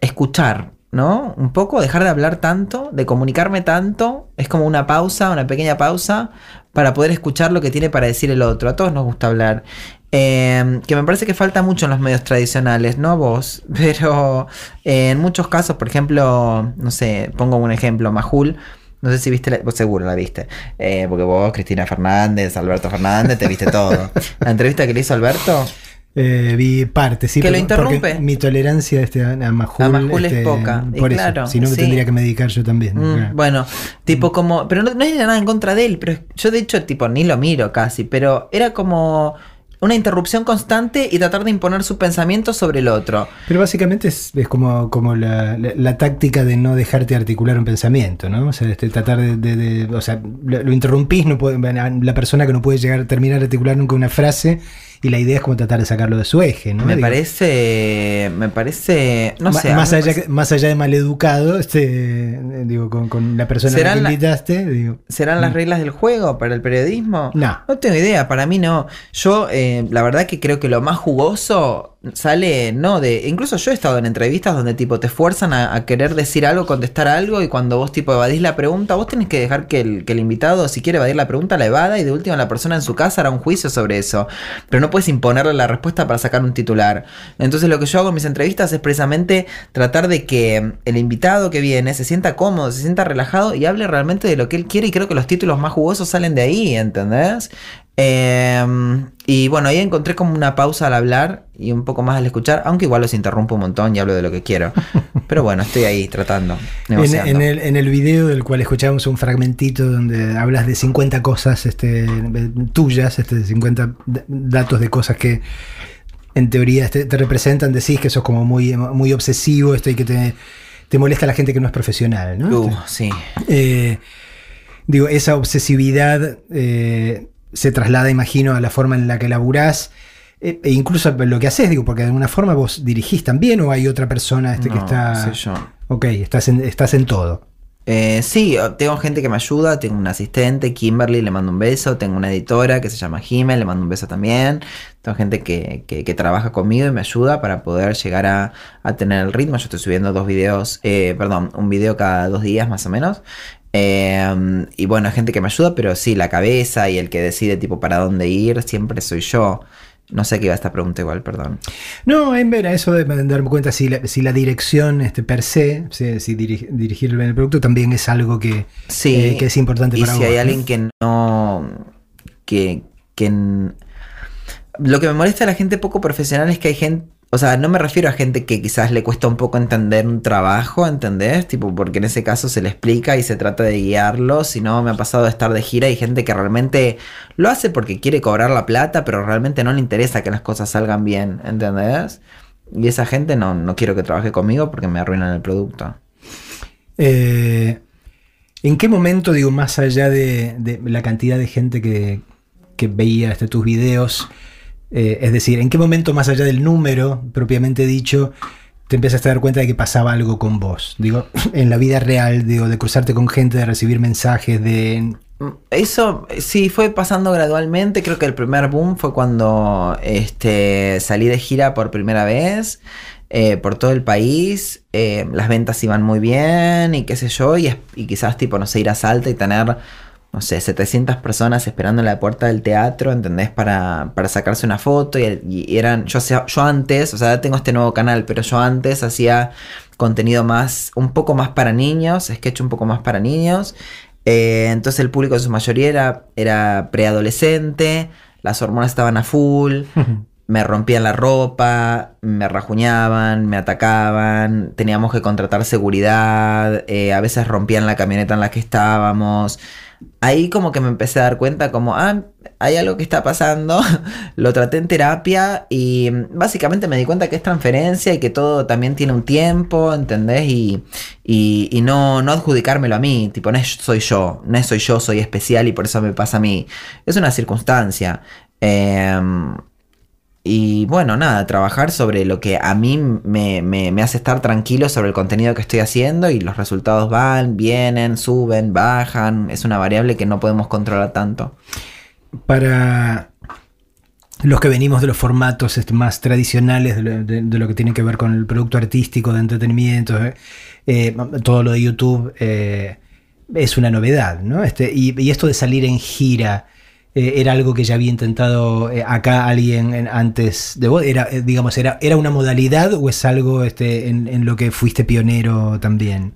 escuchar, ¿no? Un poco, dejar de hablar tanto, de comunicarme tanto. Es como una pausa, una pequeña pausa para poder escuchar lo que tiene para decir el otro. A todos nos gusta hablar. Eh, que me parece que falta mucho en los medios tradicionales, no vos, pero eh, en muchos casos, por ejemplo, no sé, pongo un ejemplo, Majul. No sé si viste, la, vos seguro la viste, eh, porque vos, Cristina Fernández, Alberto Fernández, te viste todo. La entrevista que le hizo Alberto, Eh, vi parte, sí. Que lo interrumpe. Mi tolerancia este, a Majul, A Majul es este, poca, y Por eso, claro, si no me sí. tendría que medicar yo también. Mm, Claro. Bueno, tipo como, pero no, no era nada en contra de él, pero yo de hecho tipo ni lo miro casi, pero era como una interrupción constante y tratar de imponer su pensamiento sobre el otro. Pero básicamente es, es como, como la, la- la táctica de no dejarte articular un pensamiento, ¿no? O sea, este, tratar de, de- de- O sea, lo, lo interrumpís, no puede, la persona que no puede llegar a terminar de articular nunca una frase, y la idea es como tratar de sacarlo de su eje, ¿no? me Digo, parece, me parece, no sé. más, allá, parece- más allá de maleducado, este, eh, digo, con, con la persona a la ¿Serán que la- invitaste, digo. ¿Serán las reglas del juego para el periodismo? No. No tengo idea, para mí no. Yo, eh, la verdad que creo que lo más jugoso sale, no, de. Incluso yo he estado en entrevistas donde tipo te fuerzan a, a querer decir algo, contestar algo, y cuando vos tipo evadís la pregunta, vos tenés que dejar que el, que el invitado, si quiere evadir la pregunta, la evada, y de última la persona en su casa hará un juicio sobre eso. Pero no puedes imponerle la respuesta para sacar un titular. Entonces lo que yo hago en mis entrevistas es precisamente tratar de que el invitado que viene se sienta cómodo, se sienta relajado y hable realmente de lo que él quiere y creo que los títulos más jugosos salen de ahí, ¿entendés? Eh, y bueno, ahí encontré como una pausa al hablar y un poco más al escuchar, aunque igual los interrumpo un montón y hablo de lo que quiero. Pero bueno, estoy ahí tratando, En, en el, en el video del cual escuchamos un fragmentito donde hablas de 50 cosas este, tuyas, este, 50 d- datos de cosas que en teoría este, te representan, decís que sos como muy, muy obsesivo esto y que te, te molesta la gente que no es profesional, ¿no? Uh, sí. Eh, digo, esa obsesividad eh, se traslada, imagino, a la forma en la que laburás. eh, E incluso lo que haces, digo, porque de alguna forma vos dirigís también o hay otra persona este, que está. sé yo. Ok, estás en, estás en todo. Eh, sí, tengo gente que me ayuda, tengo un asistente, Kimberly, le mando un beso, tengo una editora que se llama Jiménez, le mando un beso también, tengo gente que, que- que trabaja conmigo y me ayuda para poder llegar a, a tener el ritmo, yo estoy subiendo dos videos, eh, perdón, un video cada dos días más o menos. Eh, y bueno, hay gente que me ayuda, pero sí, la cabeza y el que decide tipo para dónde ir, siempre soy yo. No sé qué iba esta pregunta igual, perdón. No, en ver, a eso de darme cuenta si la, si la dirección este, per se, si, si diri- dirigir el producto también es algo que, Sí. eh, que es importante y para si vos. hay ¿no? alguien que no. que. que lo que me molesta a la gente poco profesional es que hay gente. O sea, no me refiero a gente que quizás le cuesta un poco entender un trabajo, ¿entendés? Tipo, porque en ese caso se le explica y se trata de guiarlo. Si no, me ha pasado de estar de gira y gente que realmente lo hace porque quiere cobrar la plata, pero realmente no le interesa que las cosas salgan bien, ¿entendés? Y esa gente no, no quiero que trabaje conmigo porque me arruinan el producto. Eh, ¿En qué momento, digo, más allá de, la cantidad de gente que, que veía este, tus videos, eh, es decir, ¿en qué momento, más allá del número propiamente dicho, te empiezas a dar cuenta de que pasaba algo con vos? Digo, en la vida real, digo, de cruzarte con gente, de recibir mensajes, de... Eso eh, sí fue pasando gradualmente. Creo que el primer boom fue cuando este, salí de gira por primera vez eh, por todo el país. las ventas iban muy bien y qué sé yo. Y, y quizás, tipo, no sé, ir a Salta y tener, no sé, 700 personas esperando en la puerta del teatro, ¿entendés? Para, para sacarse una foto. Y, eran, yo, yo antes, o sea, tengo este nuevo canal, pero yo antes hacía contenido más, un poco más para niños, sketch un poco más para niños. Eh, entonces el público en su mayoría era, era preadolescente, las hormonas estaban a full, me rompían la ropa, me rajuñaban, me atacaban, teníamos que contratar seguridad, eh, a veces rompían la camioneta en la que estábamos. Ahí como que me empecé a dar cuenta como, ah, hay algo que está pasando, lo traté en terapia y básicamente me di cuenta que es transferencia y que todo también tiene un tiempo, ¿entendés? Y, y, no, no adjudicármelo a mí, tipo, no soy yo, no soy yo, soy especial y por eso me pasa a mí. Es una circunstancia. Em, y bueno, nada, trabajar sobre lo que a mí me, me- hace estar tranquilo sobre el contenido que estoy haciendo y los resultados van, vienen, suben, bajan. Es una variable que no podemos controlar tanto. para los que venimos de los formatos más tradicionales de lo, que tiene que ver con el producto artístico, de entretenimiento, eh, eh, todo lo de YouTube eh, es una novedad, ¿no? Este, y esto de salir en gira. Eh, ¿Era algo que ya había intentado eh, acá alguien en- antes de vos? ¿Era, eh, digamos, era, ¿Era una modalidad o es algo este, en, en lo que fuiste pionero también?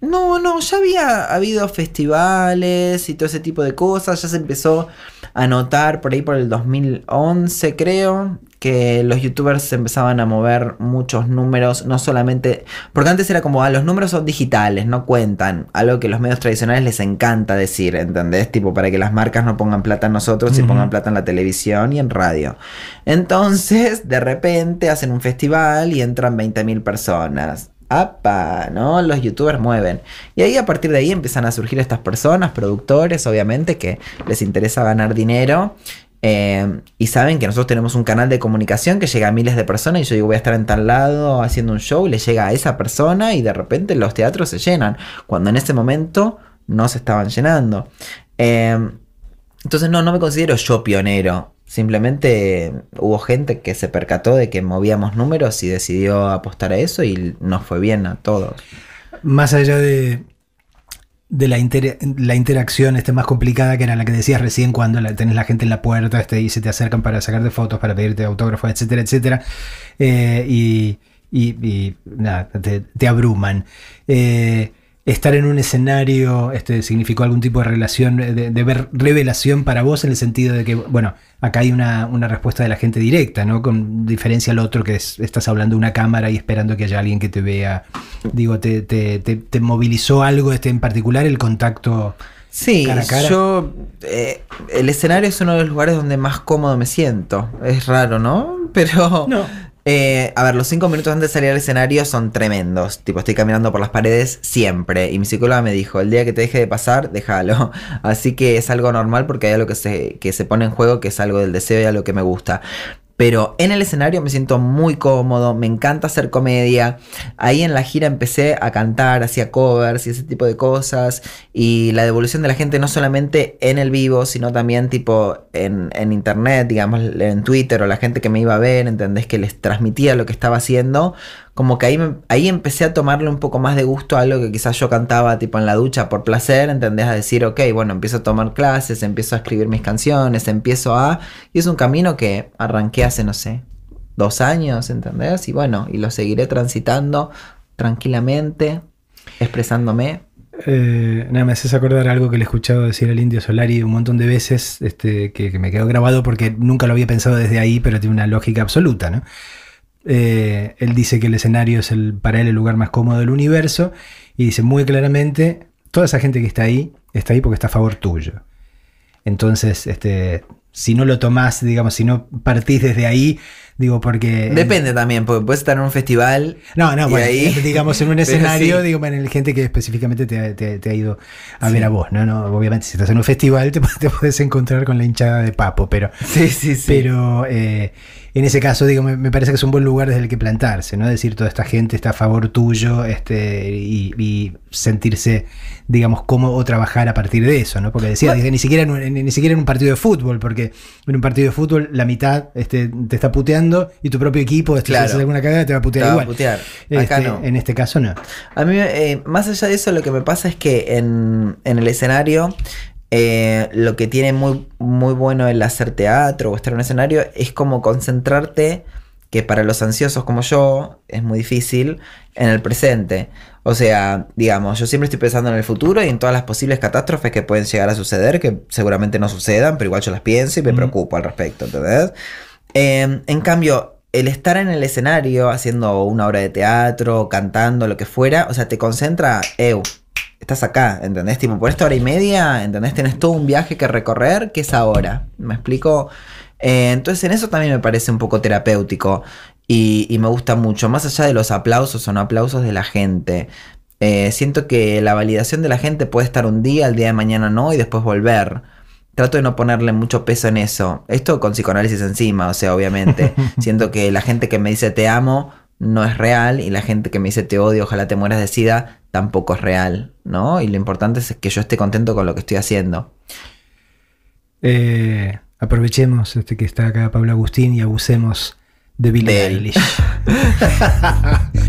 No, no, ya había habido festivales y todo ese tipo de cosas. Ya se empezó a notar por ahí por el 2011, creo, que los youtubers se empezaban a mover muchos números, no solamente. Porque antes era como, ah, los números son digitales, no cuentan. Algo que los medios tradicionales les encanta decir, ¿entendés? Tipo, para que las marcas no pongan plata en nosotros y pongan plata en la televisión y en radio. Entonces, de repente hacen un festival y entran 20.000 personas. ¿No? Los youtubers mueven. Y ahí a partir de ahí empiezan a surgir estas personas, productores, obviamente, que les interesa ganar dinero. eh, y saben que nosotros tenemos un canal de comunicación que llega a miles de personas y yo digo voy a estar en tal lado haciendo un show, le llega a esa persona y de repente los teatros se llenan, cuando en ese momento no se estaban llenando. Eh, entonces no, no me considero yo pionero. Simplemente hubo gente que se percató de que movíamos números y decidió apostar a eso y nos fue bien a todos. Más allá de, de la, inter- la interacción este, más complicada, que era la que decías recién, cuando tenés la gente en la puerta este, y se te acercan para sacarte fotos, para pedirte autógrafos, etcétera, etcétera, eh, y, y- nada, te, te abruman. Eh, estar en un escenario este, significó algún tipo de relación, de, de ver revelación para vos en el sentido de que, bueno, acá hay una, una respuesta de la gente directa, ¿no? Con diferencia al otro que es, estás hablando de una cámara y esperando que haya alguien que te vea. Digo, ¿te, te, te- te movilizó algo este, en particular el contacto? Sí, Cara a cara. yo. eh, el escenario es uno de los lugares donde más cómodo me siento. Es raro, ¿no? Pero. No. Eh, a ver, los cinco minutos antes de salir al escenario son tremendos. Tipo, estoy caminando por las paredes siempre. Y mi psicóloga me dijo: el día que te deje de pasar, déjalo. Así que es algo normal porque hay algo que se, que se pone en juego que es algo del deseo y algo que me gusta. Pero en el escenario me siento muy cómodo, me encanta hacer comedia. Ahí en la gira empecé a cantar, hacía covers y ese tipo de cosas. Y la devolución de la gente no solamente en el vivo, sino también tipo en, en internet, digamos, en Twitter o la gente que me iba a ver, ¿entendés? Que les transmitía lo que estaba haciendo. Como que ahí, ahí empecé a tomarle un poco más de gusto a algo que quizás yo cantaba tipo en la ducha por placer, ¿entendés? A decir, ok, bueno, empiezo a tomar clases, empiezo a escribir mis canciones, empiezo a... Y es un camino que arranqué hace, no sé, dos años, ¿entendés? Y bueno, y lo seguiré transitando tranquilamente, expresándome. Eh, nada, me haces acordar algo que le he escuchado decir al Indio Solari un montón de veces, este, que, que me quedó grabado porque nunca lo había pensado desde ahí, pero tiene una lógica absoluta, ¿no? Eh, él dice que el escenario es el, para él el lugar más cómodo del universo y dice muy claramente, toda esa gente que está ahí, está ahí porque está a favor tuyo. Entonces, este, si no lo tomás, digamos, si no partís desde ahí, digo, porque... Depende también, porque puedes estar en un festival. No, no, y bueno, ahí- digamos en un escenario, sí. digo, en el gente que específicamente te, te- te ha ido a Sí. ver a vos, ¿no? no Obviamente, si estás en un festival te, te puedes encontrar con la hinchada de papo, pero, Sí, sí, sí. pero eh, en ese caso, digo, me, me parece que es un buen lugar desde el que plantarse, ¿no? Decir, toda esta gente está a favor tuyo este, y, y sentirse, digamos, cómo o trabajar a partir de eso, ¿no? Porque decía, Bueno. ni, siquiera en un, en- ni siquiera en un partido de fútbol, porque en un partido de fútbol la mitad este, te está puteando y tu propio equipo, este, Claro. si haces alguna cagada, te va a putear Te va a igual. putear. Acá Este, no. En este caso no. A mí, eh, más allá de eso, lo que me pasa es que en, en el escenario, eh, lo que tiene muy, muy bueno el hacer teatro o estar en un escenario es como concentrarte, que para los ansiosos como yo es muy difícil, en el presente. O sea, digamos, yo siempre estoy pensando en el futuro y en todas las posibles catástrofes que pueden llegar a suceder, que seguramente no sucedan, pero igual yo las pienso y me preocupo al respecto, ¿entendés? Eh, en cambio, el estar en el escenario haciendo una obra de teatro, cantando, lo que fuera, o sea, te concentra, eu, estás acá, ¿entendés? Tipo, por esta hora y media, ¿entendés? Tenés todo un viaje que recorrer, que es ahora. ¿Me explico? Eh, entonces, en eso también me parece un poco terapéutico y, y me gusta mucho, más allá de los aplausos o no aplausos de la gente. Eh, siento que la validación de la gente puede estar un día, el día de mañana no, y después volver. Trato de no ponerle mucho peso en eso. Esto con psicoanálisis encima, o sea, obviamente. Siento que la gente que me dice te amo no es real y la gente que me dice te odio, ojalá te mueras de sida, tampoco es real, ¿no? Y lo importante es que yo esté contento con lo que estoy haciendo. Eh, aprovechemos este, que está acá Pablo Agustín y abusemos de Billie. Eilish.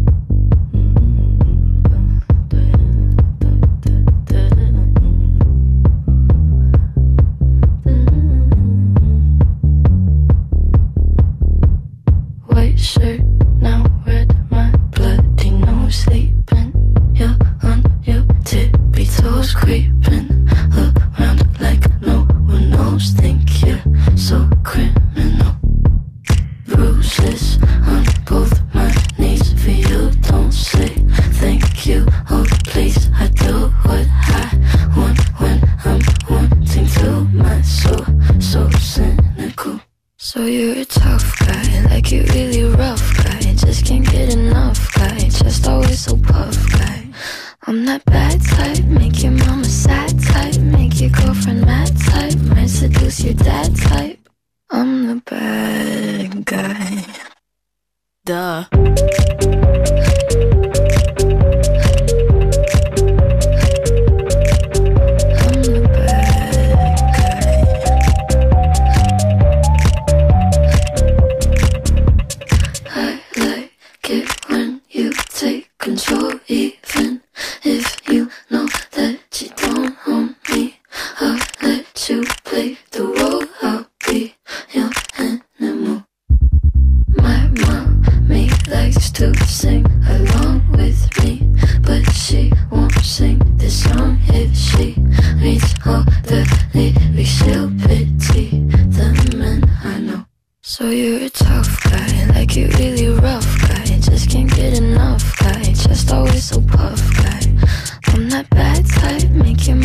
my bad type, make you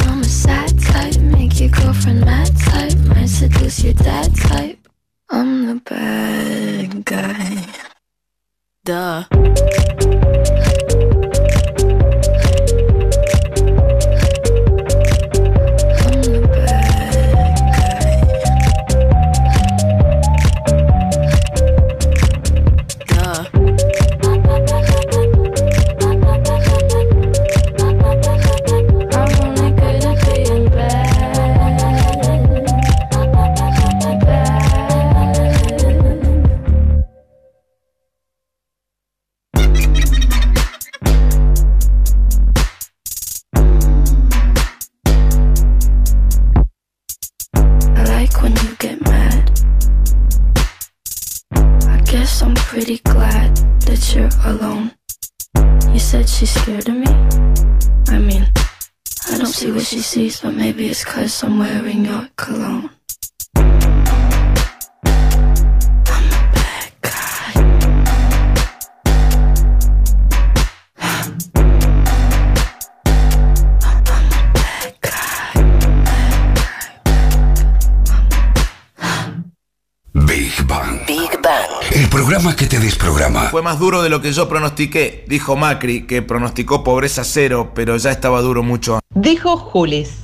más duro de lo que yo pronostiqué, dijo Macri, que pronosticó pobreza cero, pero ya estaba duro mucho antes. Dijo Julis,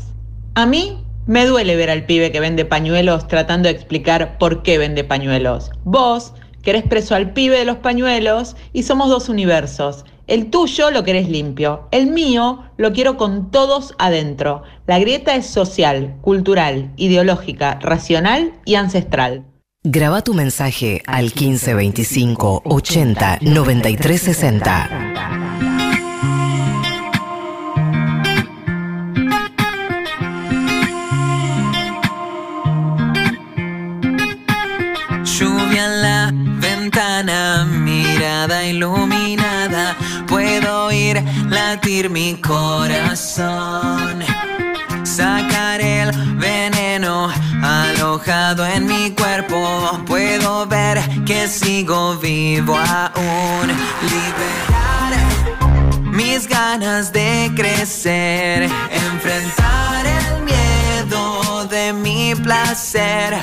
a mí me duele ver al pibe que vende pañuelos tratando de explicar por qué vende pañuelos. Vos querés preso al pibe de los pañuelos y somos dos universos. El tuyo lo querés limpio, el mío lo quiero con todos adentro. La grieta es social, cultural, ideológica, racional y ancestral. Graba tu mensaje al 1525 80 93 60. Lluvia en la ventana, mirada iluminada, puedo oír latir mi corazón. Sacar el veneno alojado en mi cuerpo, puedo ver que sigo vivo aún. Liberar mis ganas de crecer, enfrentar el miedo de mi placer,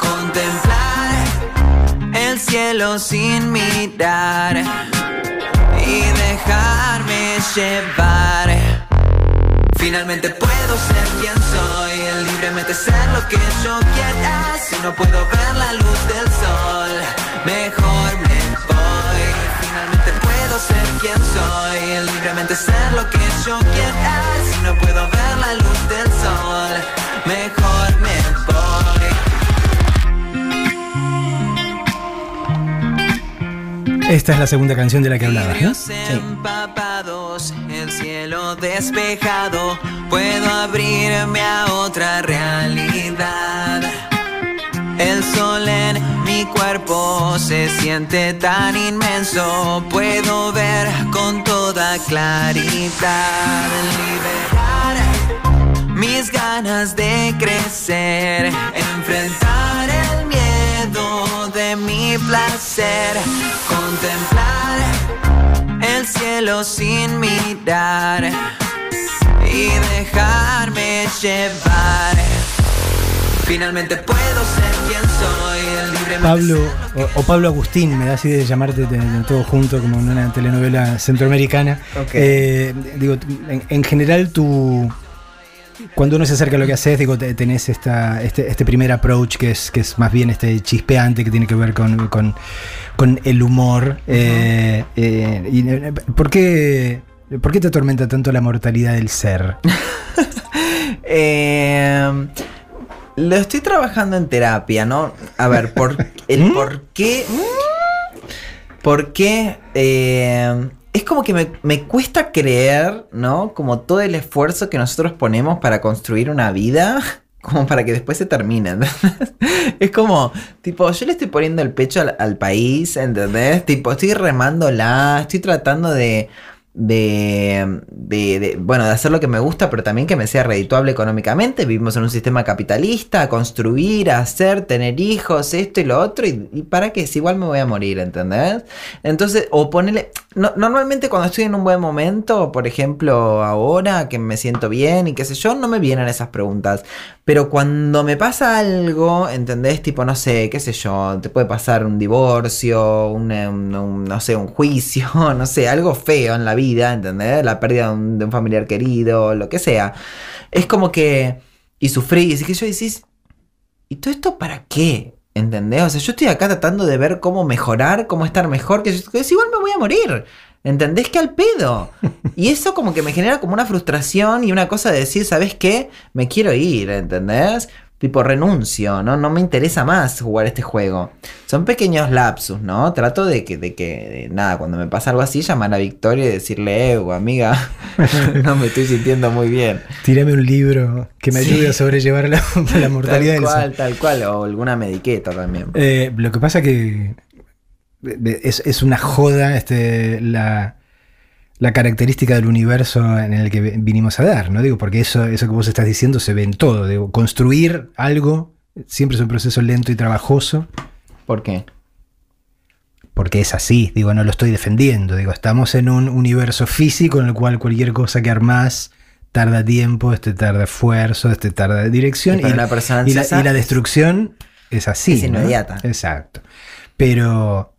contemplar el cielo sin mirar y dejarme llevar. Finalmente puedo ser quien soy, libremente ser lo que yo quiera. Si no puedo ver la luz del sol, mejor me voy. Finalmente puedo ser quien soy, libremente ser lo que yo quiera. Si no puedo ver la luz del sol, Esta es la segunda canción de la que hablabas, ¿no? Vidrios empapados, el cielo despejado, puedo abrirme a otra realidad. El sol en mi cuerpo se siente tan inmenso, puedo ver con toda claridad. Liberar mis ganas de crecer, enfrentar el miedo de mi placer, contemplar el cielo sin mirar y dejarme llevar. Finalmente puedo ser quien soy, libremente Pablo o, o Pablo Agustín, me da así de llamarte de- de todo junto como en una telenovela centroamericana. Ok. Eh, digo, en, en general tú, cuando uno se acerca a lo que haces, digo, te- tenés esta, este, este primer approach que es, que es más bien este chispeante que tiene que ver con, con- con el humor. Eh, eh, y, eh, ¿por, qué, ¿Por qué te atormenta tanto la mortalidad del ser? Eh, lo estoy trabajando en terapia, ¿no? A ver, por, el por qué. ¿Por qué? eh, es como que me, me cuesta creer, ¿no? Como todo el esfuerzo que nosotros ponemos para construir una vida, como para que después se termine. ¿entendés? Es como, tipo, yo le estoy poniendo el pecho al, al país, ¿entendés? Tipo, estoy remándola, estoy tratando de, de, de, bueno, de hacer lo que me gusta, pero también que me sea redituable económicamente. Vivimos en un sistema capitalista, construir, hacer, tener hijos, esto y lo otro, y, para qué, si igual me voy a morir, ¿entendés? Entonces, o ponerle, no- normalmente cuando estoy en un buen momento, por ejemplo, ahora que me siento bien y qué sé yo, no me vienen esas preguntas. Pero cuando me pasa algo, ¿entendés? Tipo, no sé, qué sé yo, te puede pasar un divorcio, un- no sé, un juicio, no sé, algo feo en la vida, ¿entendés? La pérdida de un, familiar querido, lo que sea. Es como que... Y sufrís, y que yo decís, ¿y todo esto para qué? ¿Entendés? O sea, yo estoy acá tratando de ver cómo mejorar, cómo estar mejor, que, que es igual me voy a morir. ¿Entendés que al pedo? Y eso como que me genera como una frustración y una cosa de decir, ¿sabes qué? Me quiero ir, ¿entendés? Tipo, renuncio, ¿no? No me interesa más jugar este juego. Son pequeños lapsus, ¿no? Trato de que, de que, de- nada, cuando me pasa algo así, llamar a Victoria y decirle, eh, amiga, no me estoy sintiendo muy bien. Tírame un libro que me Sí. ayude a sobrellevar la, la mortalidad Tal del cual, tal cual, o alguna mediqueta también. Eh, lo que pasa que es, es una joda este, la, la característica del universo en el que vinimos a dar, ¿no? Digo, porque eso, eso que vos estás diciendo se ve en todo. Digo, construir algo siempre es un proceso lento y trabajoso. ¿Por qué? Porque es así, digo, no lo estoy defendiendo. Digo, estamos en un universo físico en el cual cualquier cosa que armás tarda tiempo, este tarda esfuerzo, este tarda dirección. Y para y, una persona y la, y la es- destrucción es así. Es ¿no? inmediata. Exacto. Pero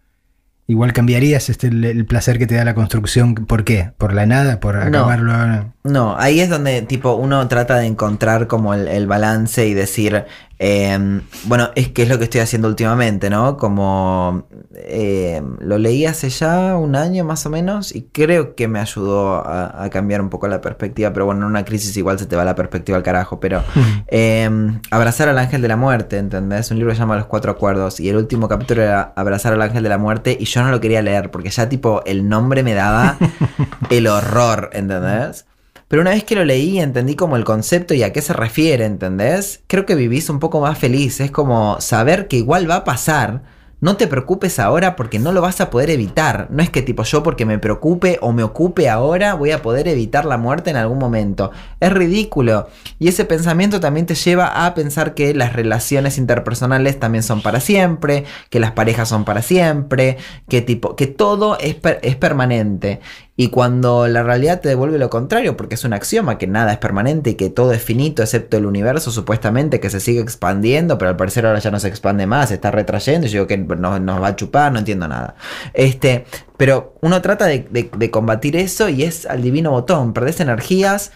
igual cambiarías este, el, el placer que te da la construcción. ¿Por qué? ¿Por la nada? ¿Por acabarlo? No, ahí es donde tipo uno trata de encontrar como el, el balance y decir, eh, bueno, es que es lo que estoy haciendo últimamente, ¿no? Como eh, lo leí hace ya un año más o menos y creo que me ayudó a, a cambiar un poco la perspectiva, pero bueno, en una crisis igual se te va la perspectiva al carajo, pero eh, abrazar al ángel de la muerte, ¿entendés? Un libro que se llama Los Cuatro Acuerdos y el último capítulo era Abrazar al ángel de la muerte y yo no lo quería leer porque ya tipo el nombre me daba el horror, ¿entendés? Pero una vez que lo leí entendí como el concepto y a qué se refiere, ¿entendés? Creo que vivís un poco más feliz. Es como saber que igual va a pasar. No te preocupes ahora porque no lo vas a poder evitar. No es que tipo yo porque me preocupe o me ocupe ahora voy a poder evitar la muerte en algún momento. Es ridículo. Y ese pensamiento también te lleva a pensar que las relaciones interpersonales también son para siempre, que las parejas son para siempre, que tipo que todo es, es permanente. Y cuando la realidad te devuelve lo contrario, porque es un axioma que nada es permanente y que todo es finito, excepto el universo supuestamente que se sigue expandiendo, pero al parecer ahora ya no se expande más, se está retrayendo, y yo digo que nos, nos va a chupar, no entiendo nada. Este, pero uno trata de, combatir eso y es al divino botón, perdés energías.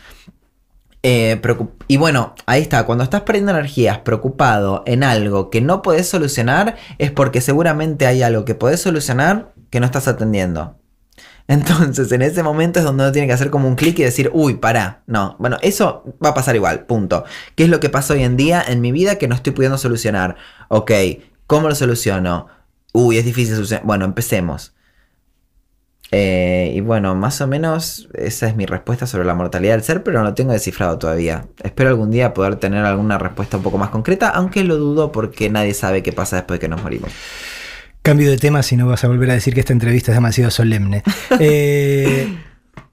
eh, y bueno, ahí está, cuando estás perdiendo energías preocupado en algo que no podés solucionar, es porque seguramente hay algo que podés solucionar que no estás atendiendo. Entonces, en ese momento es donde uno tiene que hacer como un clic y decir, uy, pará, no. Bueno, eso va a pasar igual, punto. ¿Qué es lo que pasa hoy en día en mi vida que no estoy pudiendo solucionar? Ok, ¿cómo lo soluciono? Uy, es difícil solucionar. Bueno, empecemos. Eh, y bueno, más o menos esa es mi respuesta sobre la mortalidad del ser, pero no lo tengo descifrado todavía. Espero algún día poder tener alguna respuesta un poco más concreta, aunque lo dudo porque nadie sabe qué pasa después de que nos morimos. Cambio de tema si no vas a volver a decir que esta entrevista es demasiado solemne. Eh,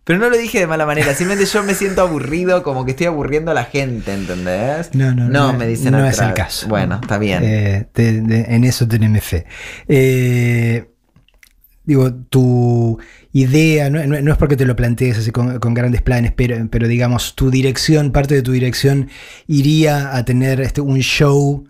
Pero no lo dije de mala manera, simplemente yo me siento aburrido, como que estoy aburriendo a la gente, ¿entendés? No, no, no. no, me dicen no atrás. es el caso. Bueno, está bien. Eh, te- de- en eso teneme fe. Eh, digo, tu idea, no, no- no es porque te lo plantees así con, con grandes planes, pero, pero digamos, tu dirección, parte de tu dirección iría a tener este, un show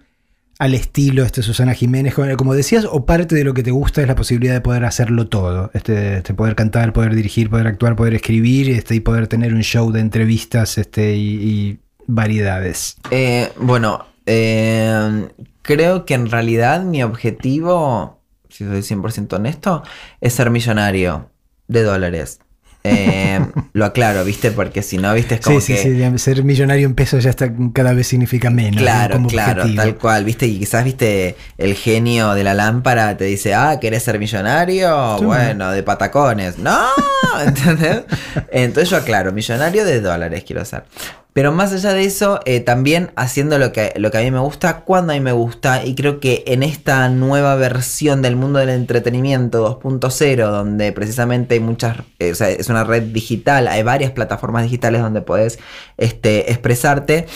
al estilo este, Susana Jiménez, como decías, o parte de lo que te gusta es la posibilidad de poder hacerlo todo, este, este, poder cantar, poder dirigir, poder actuar, poder escribir este, y poder tener un show de entrevistas este, y, y variedades. Eh, bueno, eh, creo que en realidad mi objetivo, si soy 100% honesto, es ser millonario de dólares. Eh, lo aclaro, ¿viste? Porque si no, ¿viste? Es como sí, que... sí, sí, digamos, ser millonario en pesos ya está, cada vez significa menos. ¿no? Claro, como claro, objetivo. tal cual, viste, y quizás viste el genio de la lámpara te dice, ah, ¿querés ser millonario? Sí. Bueno, de patacones. No, ¿entendés? Entonces yo aclaro, millonario de dólares quiero ser. Pero más allá de eso, eh, también haciendo lo que, lo que a mí me gusta, cuando a mí me gusta, y creo que en esta nueva versión del mundo del entretenimiento 2.0, donde precisamente hay muchas, eh, o sea, es una red digital, hay varias plataformas digitales donde podés este, expresarte,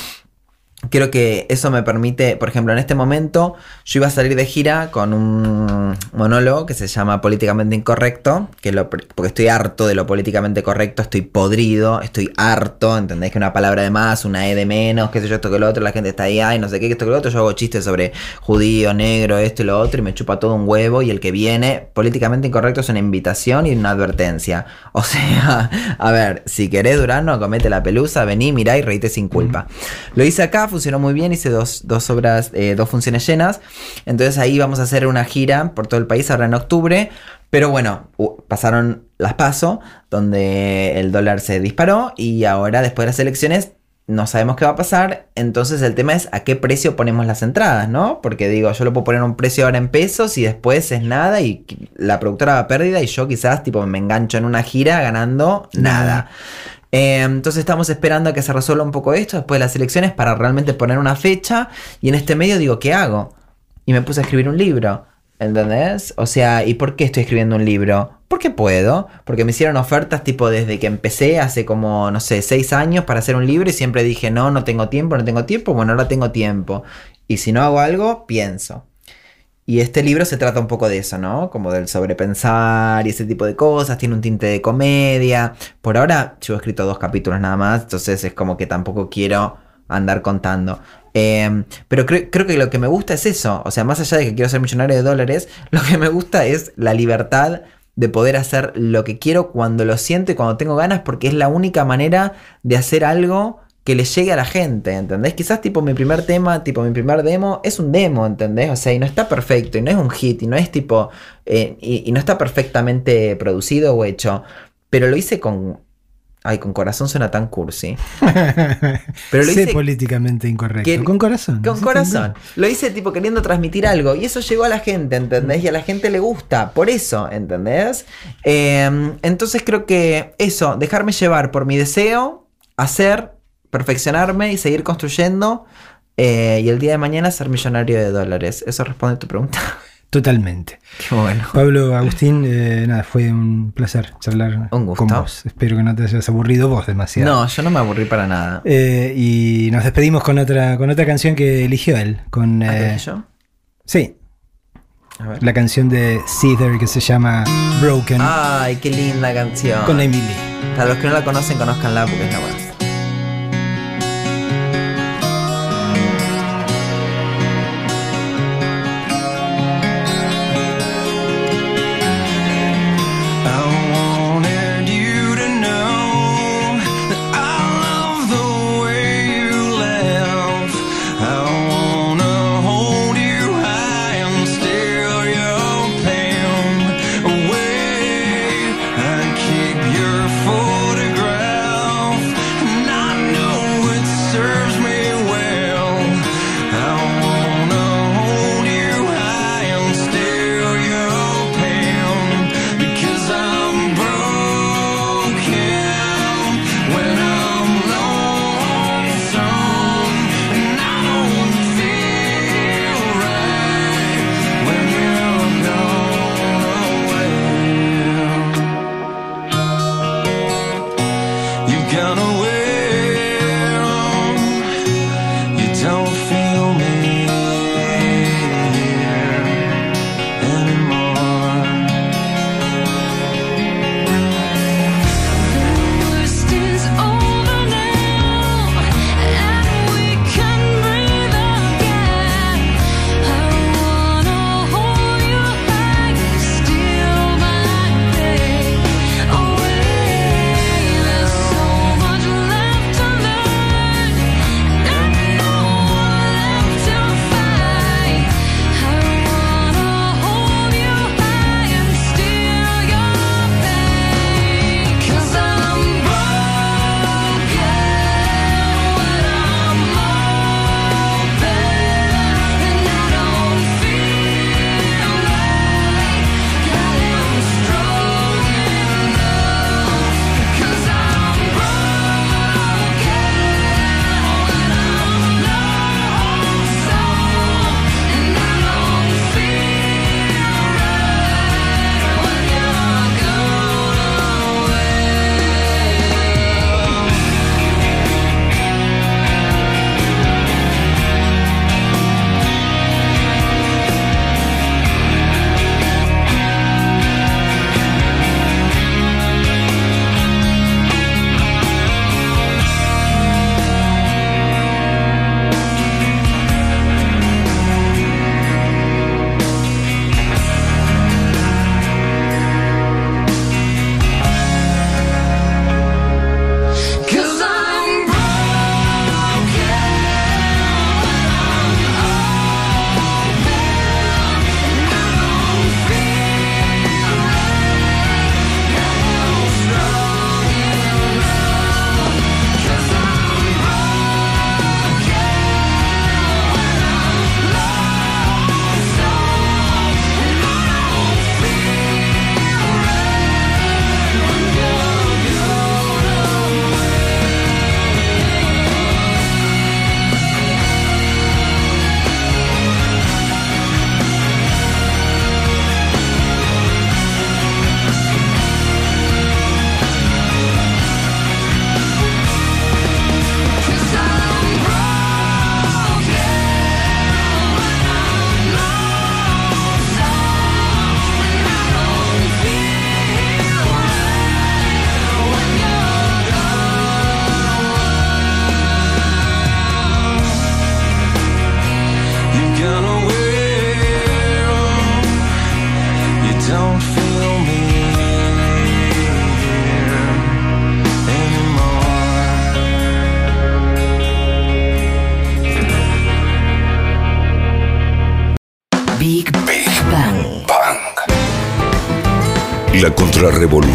Creo que eso me permite, por ejemplo, en este momento yo iba a salir de gira con un monólogo que se llama Políticamente Incorrecto, que lo, porque estoy harto de lo políticamente correcto, estoy podrido, estoy harto, ¿entendés? Que una palabra de más, una E de menos, qué sé yo, esto que lo otro, la gente está ahí, ay, no sé qué, esto que lo otro, yo hago chistes sobre judío, negro, esto y lo otro, y me chupa todo un huevo, y el que viene, políticamente incorrecto, es una invitación y una advertencia. O sea, a ver, si querés Durano, comete la pelusa, vení, mirá y reíte sin culpa. Lo hice acá, funcionó muy bien, hice dos, dos obras, eh, dos funciones llenas. Entonces ahí vamos a hacer una gira por todo el país ahora en octubre. Pero bueno, pasaron las paso, donde el dólar se disparó y ahora después de las elecciones no sabemos qué va a pasar, entonces el tema es a qué precio ponemos las entradas, ¿no? Porque digo, yo lo puedo poner a un precio ahora en pesos y después es nada y la productora va a pérdida y yo quizás tipo me engancho en una gira ganando nada. Eh, entonces estamos esperando a que se resuelva un poco esto después de las elecciones para realmente poner una fecha y en este medio digo, ¿qué hago? Y me puse a escribir un libro. ¿Entendés? O sea, ¿y por qué estoy escribiendo un libro? Porque puedo, porque me hicieron ofertas tipo desde que empecé hace como, no sé, seis años para hacer un libro y siempre dije, no, no tengo tiempo, no tengo tiempo, bueno, ahora tengo tiempo. Y si no hago algo, pienso. Y este libro se trata un poco de eso, ¿no? Como del sobrepensar y ese tipo de cosas, tiene un tinte de comedia. Por ahora yo he escrito dos capítulos nada más, entonces es como que tampoco quiero andar contando. Eh, pero cre- creo que lo que me gusta es eso, o sea, más allá de que quiero ser millonario de dólares, lo que me gusta es la libertad de poder hacer lo que quiero cuando lo siento y cuando tengo ganas, porque es la única manera de hacer algo que le llegue a la gente, ¿entendés? Quizás tipo mi primer tema, tipo mi primer demo, es un demo, ¿entendés? O sea, y no está perfecto, y no es un hit, y no es tipo, eh, y, y no está perfectamente producido o hecho, pero lo hice con, ay, con corazón suena tan cursi. Pero lo sé hice políticamente incorrecto. que- con corazón. con corazón. Lo hice tipo queriendo transmitir algo. Y eso llegó a la gente, ¿entendés? Y a la gente le gusta. Por eso, ¿entendés? Eh, entonces creo que eso, dejarme llevar por mi deseo, hacer, perfeccionarme y seguir construyendo. eh, y el día de mañana ser millonario de dólares. ¿Eso responde a tu pregunta? Totalmente. Qué bueno. Pablo, Agustín, eh, nada, fue un placer charlar Un gusto. con vos. Espero que no te hayas aburrido vos demasiado. No, yo no me aburrí para nada. Eh, y nos despedimos con otra, con otra canción que eligió él. Con, ¿Ah, eh, yo? Sí, A ver. la canción de Cedar que se llama Broken Ay, qué linda canción. con Emily. Para los que no la conocen, conozcanla porque es la buena.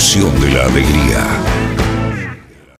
De la alegría.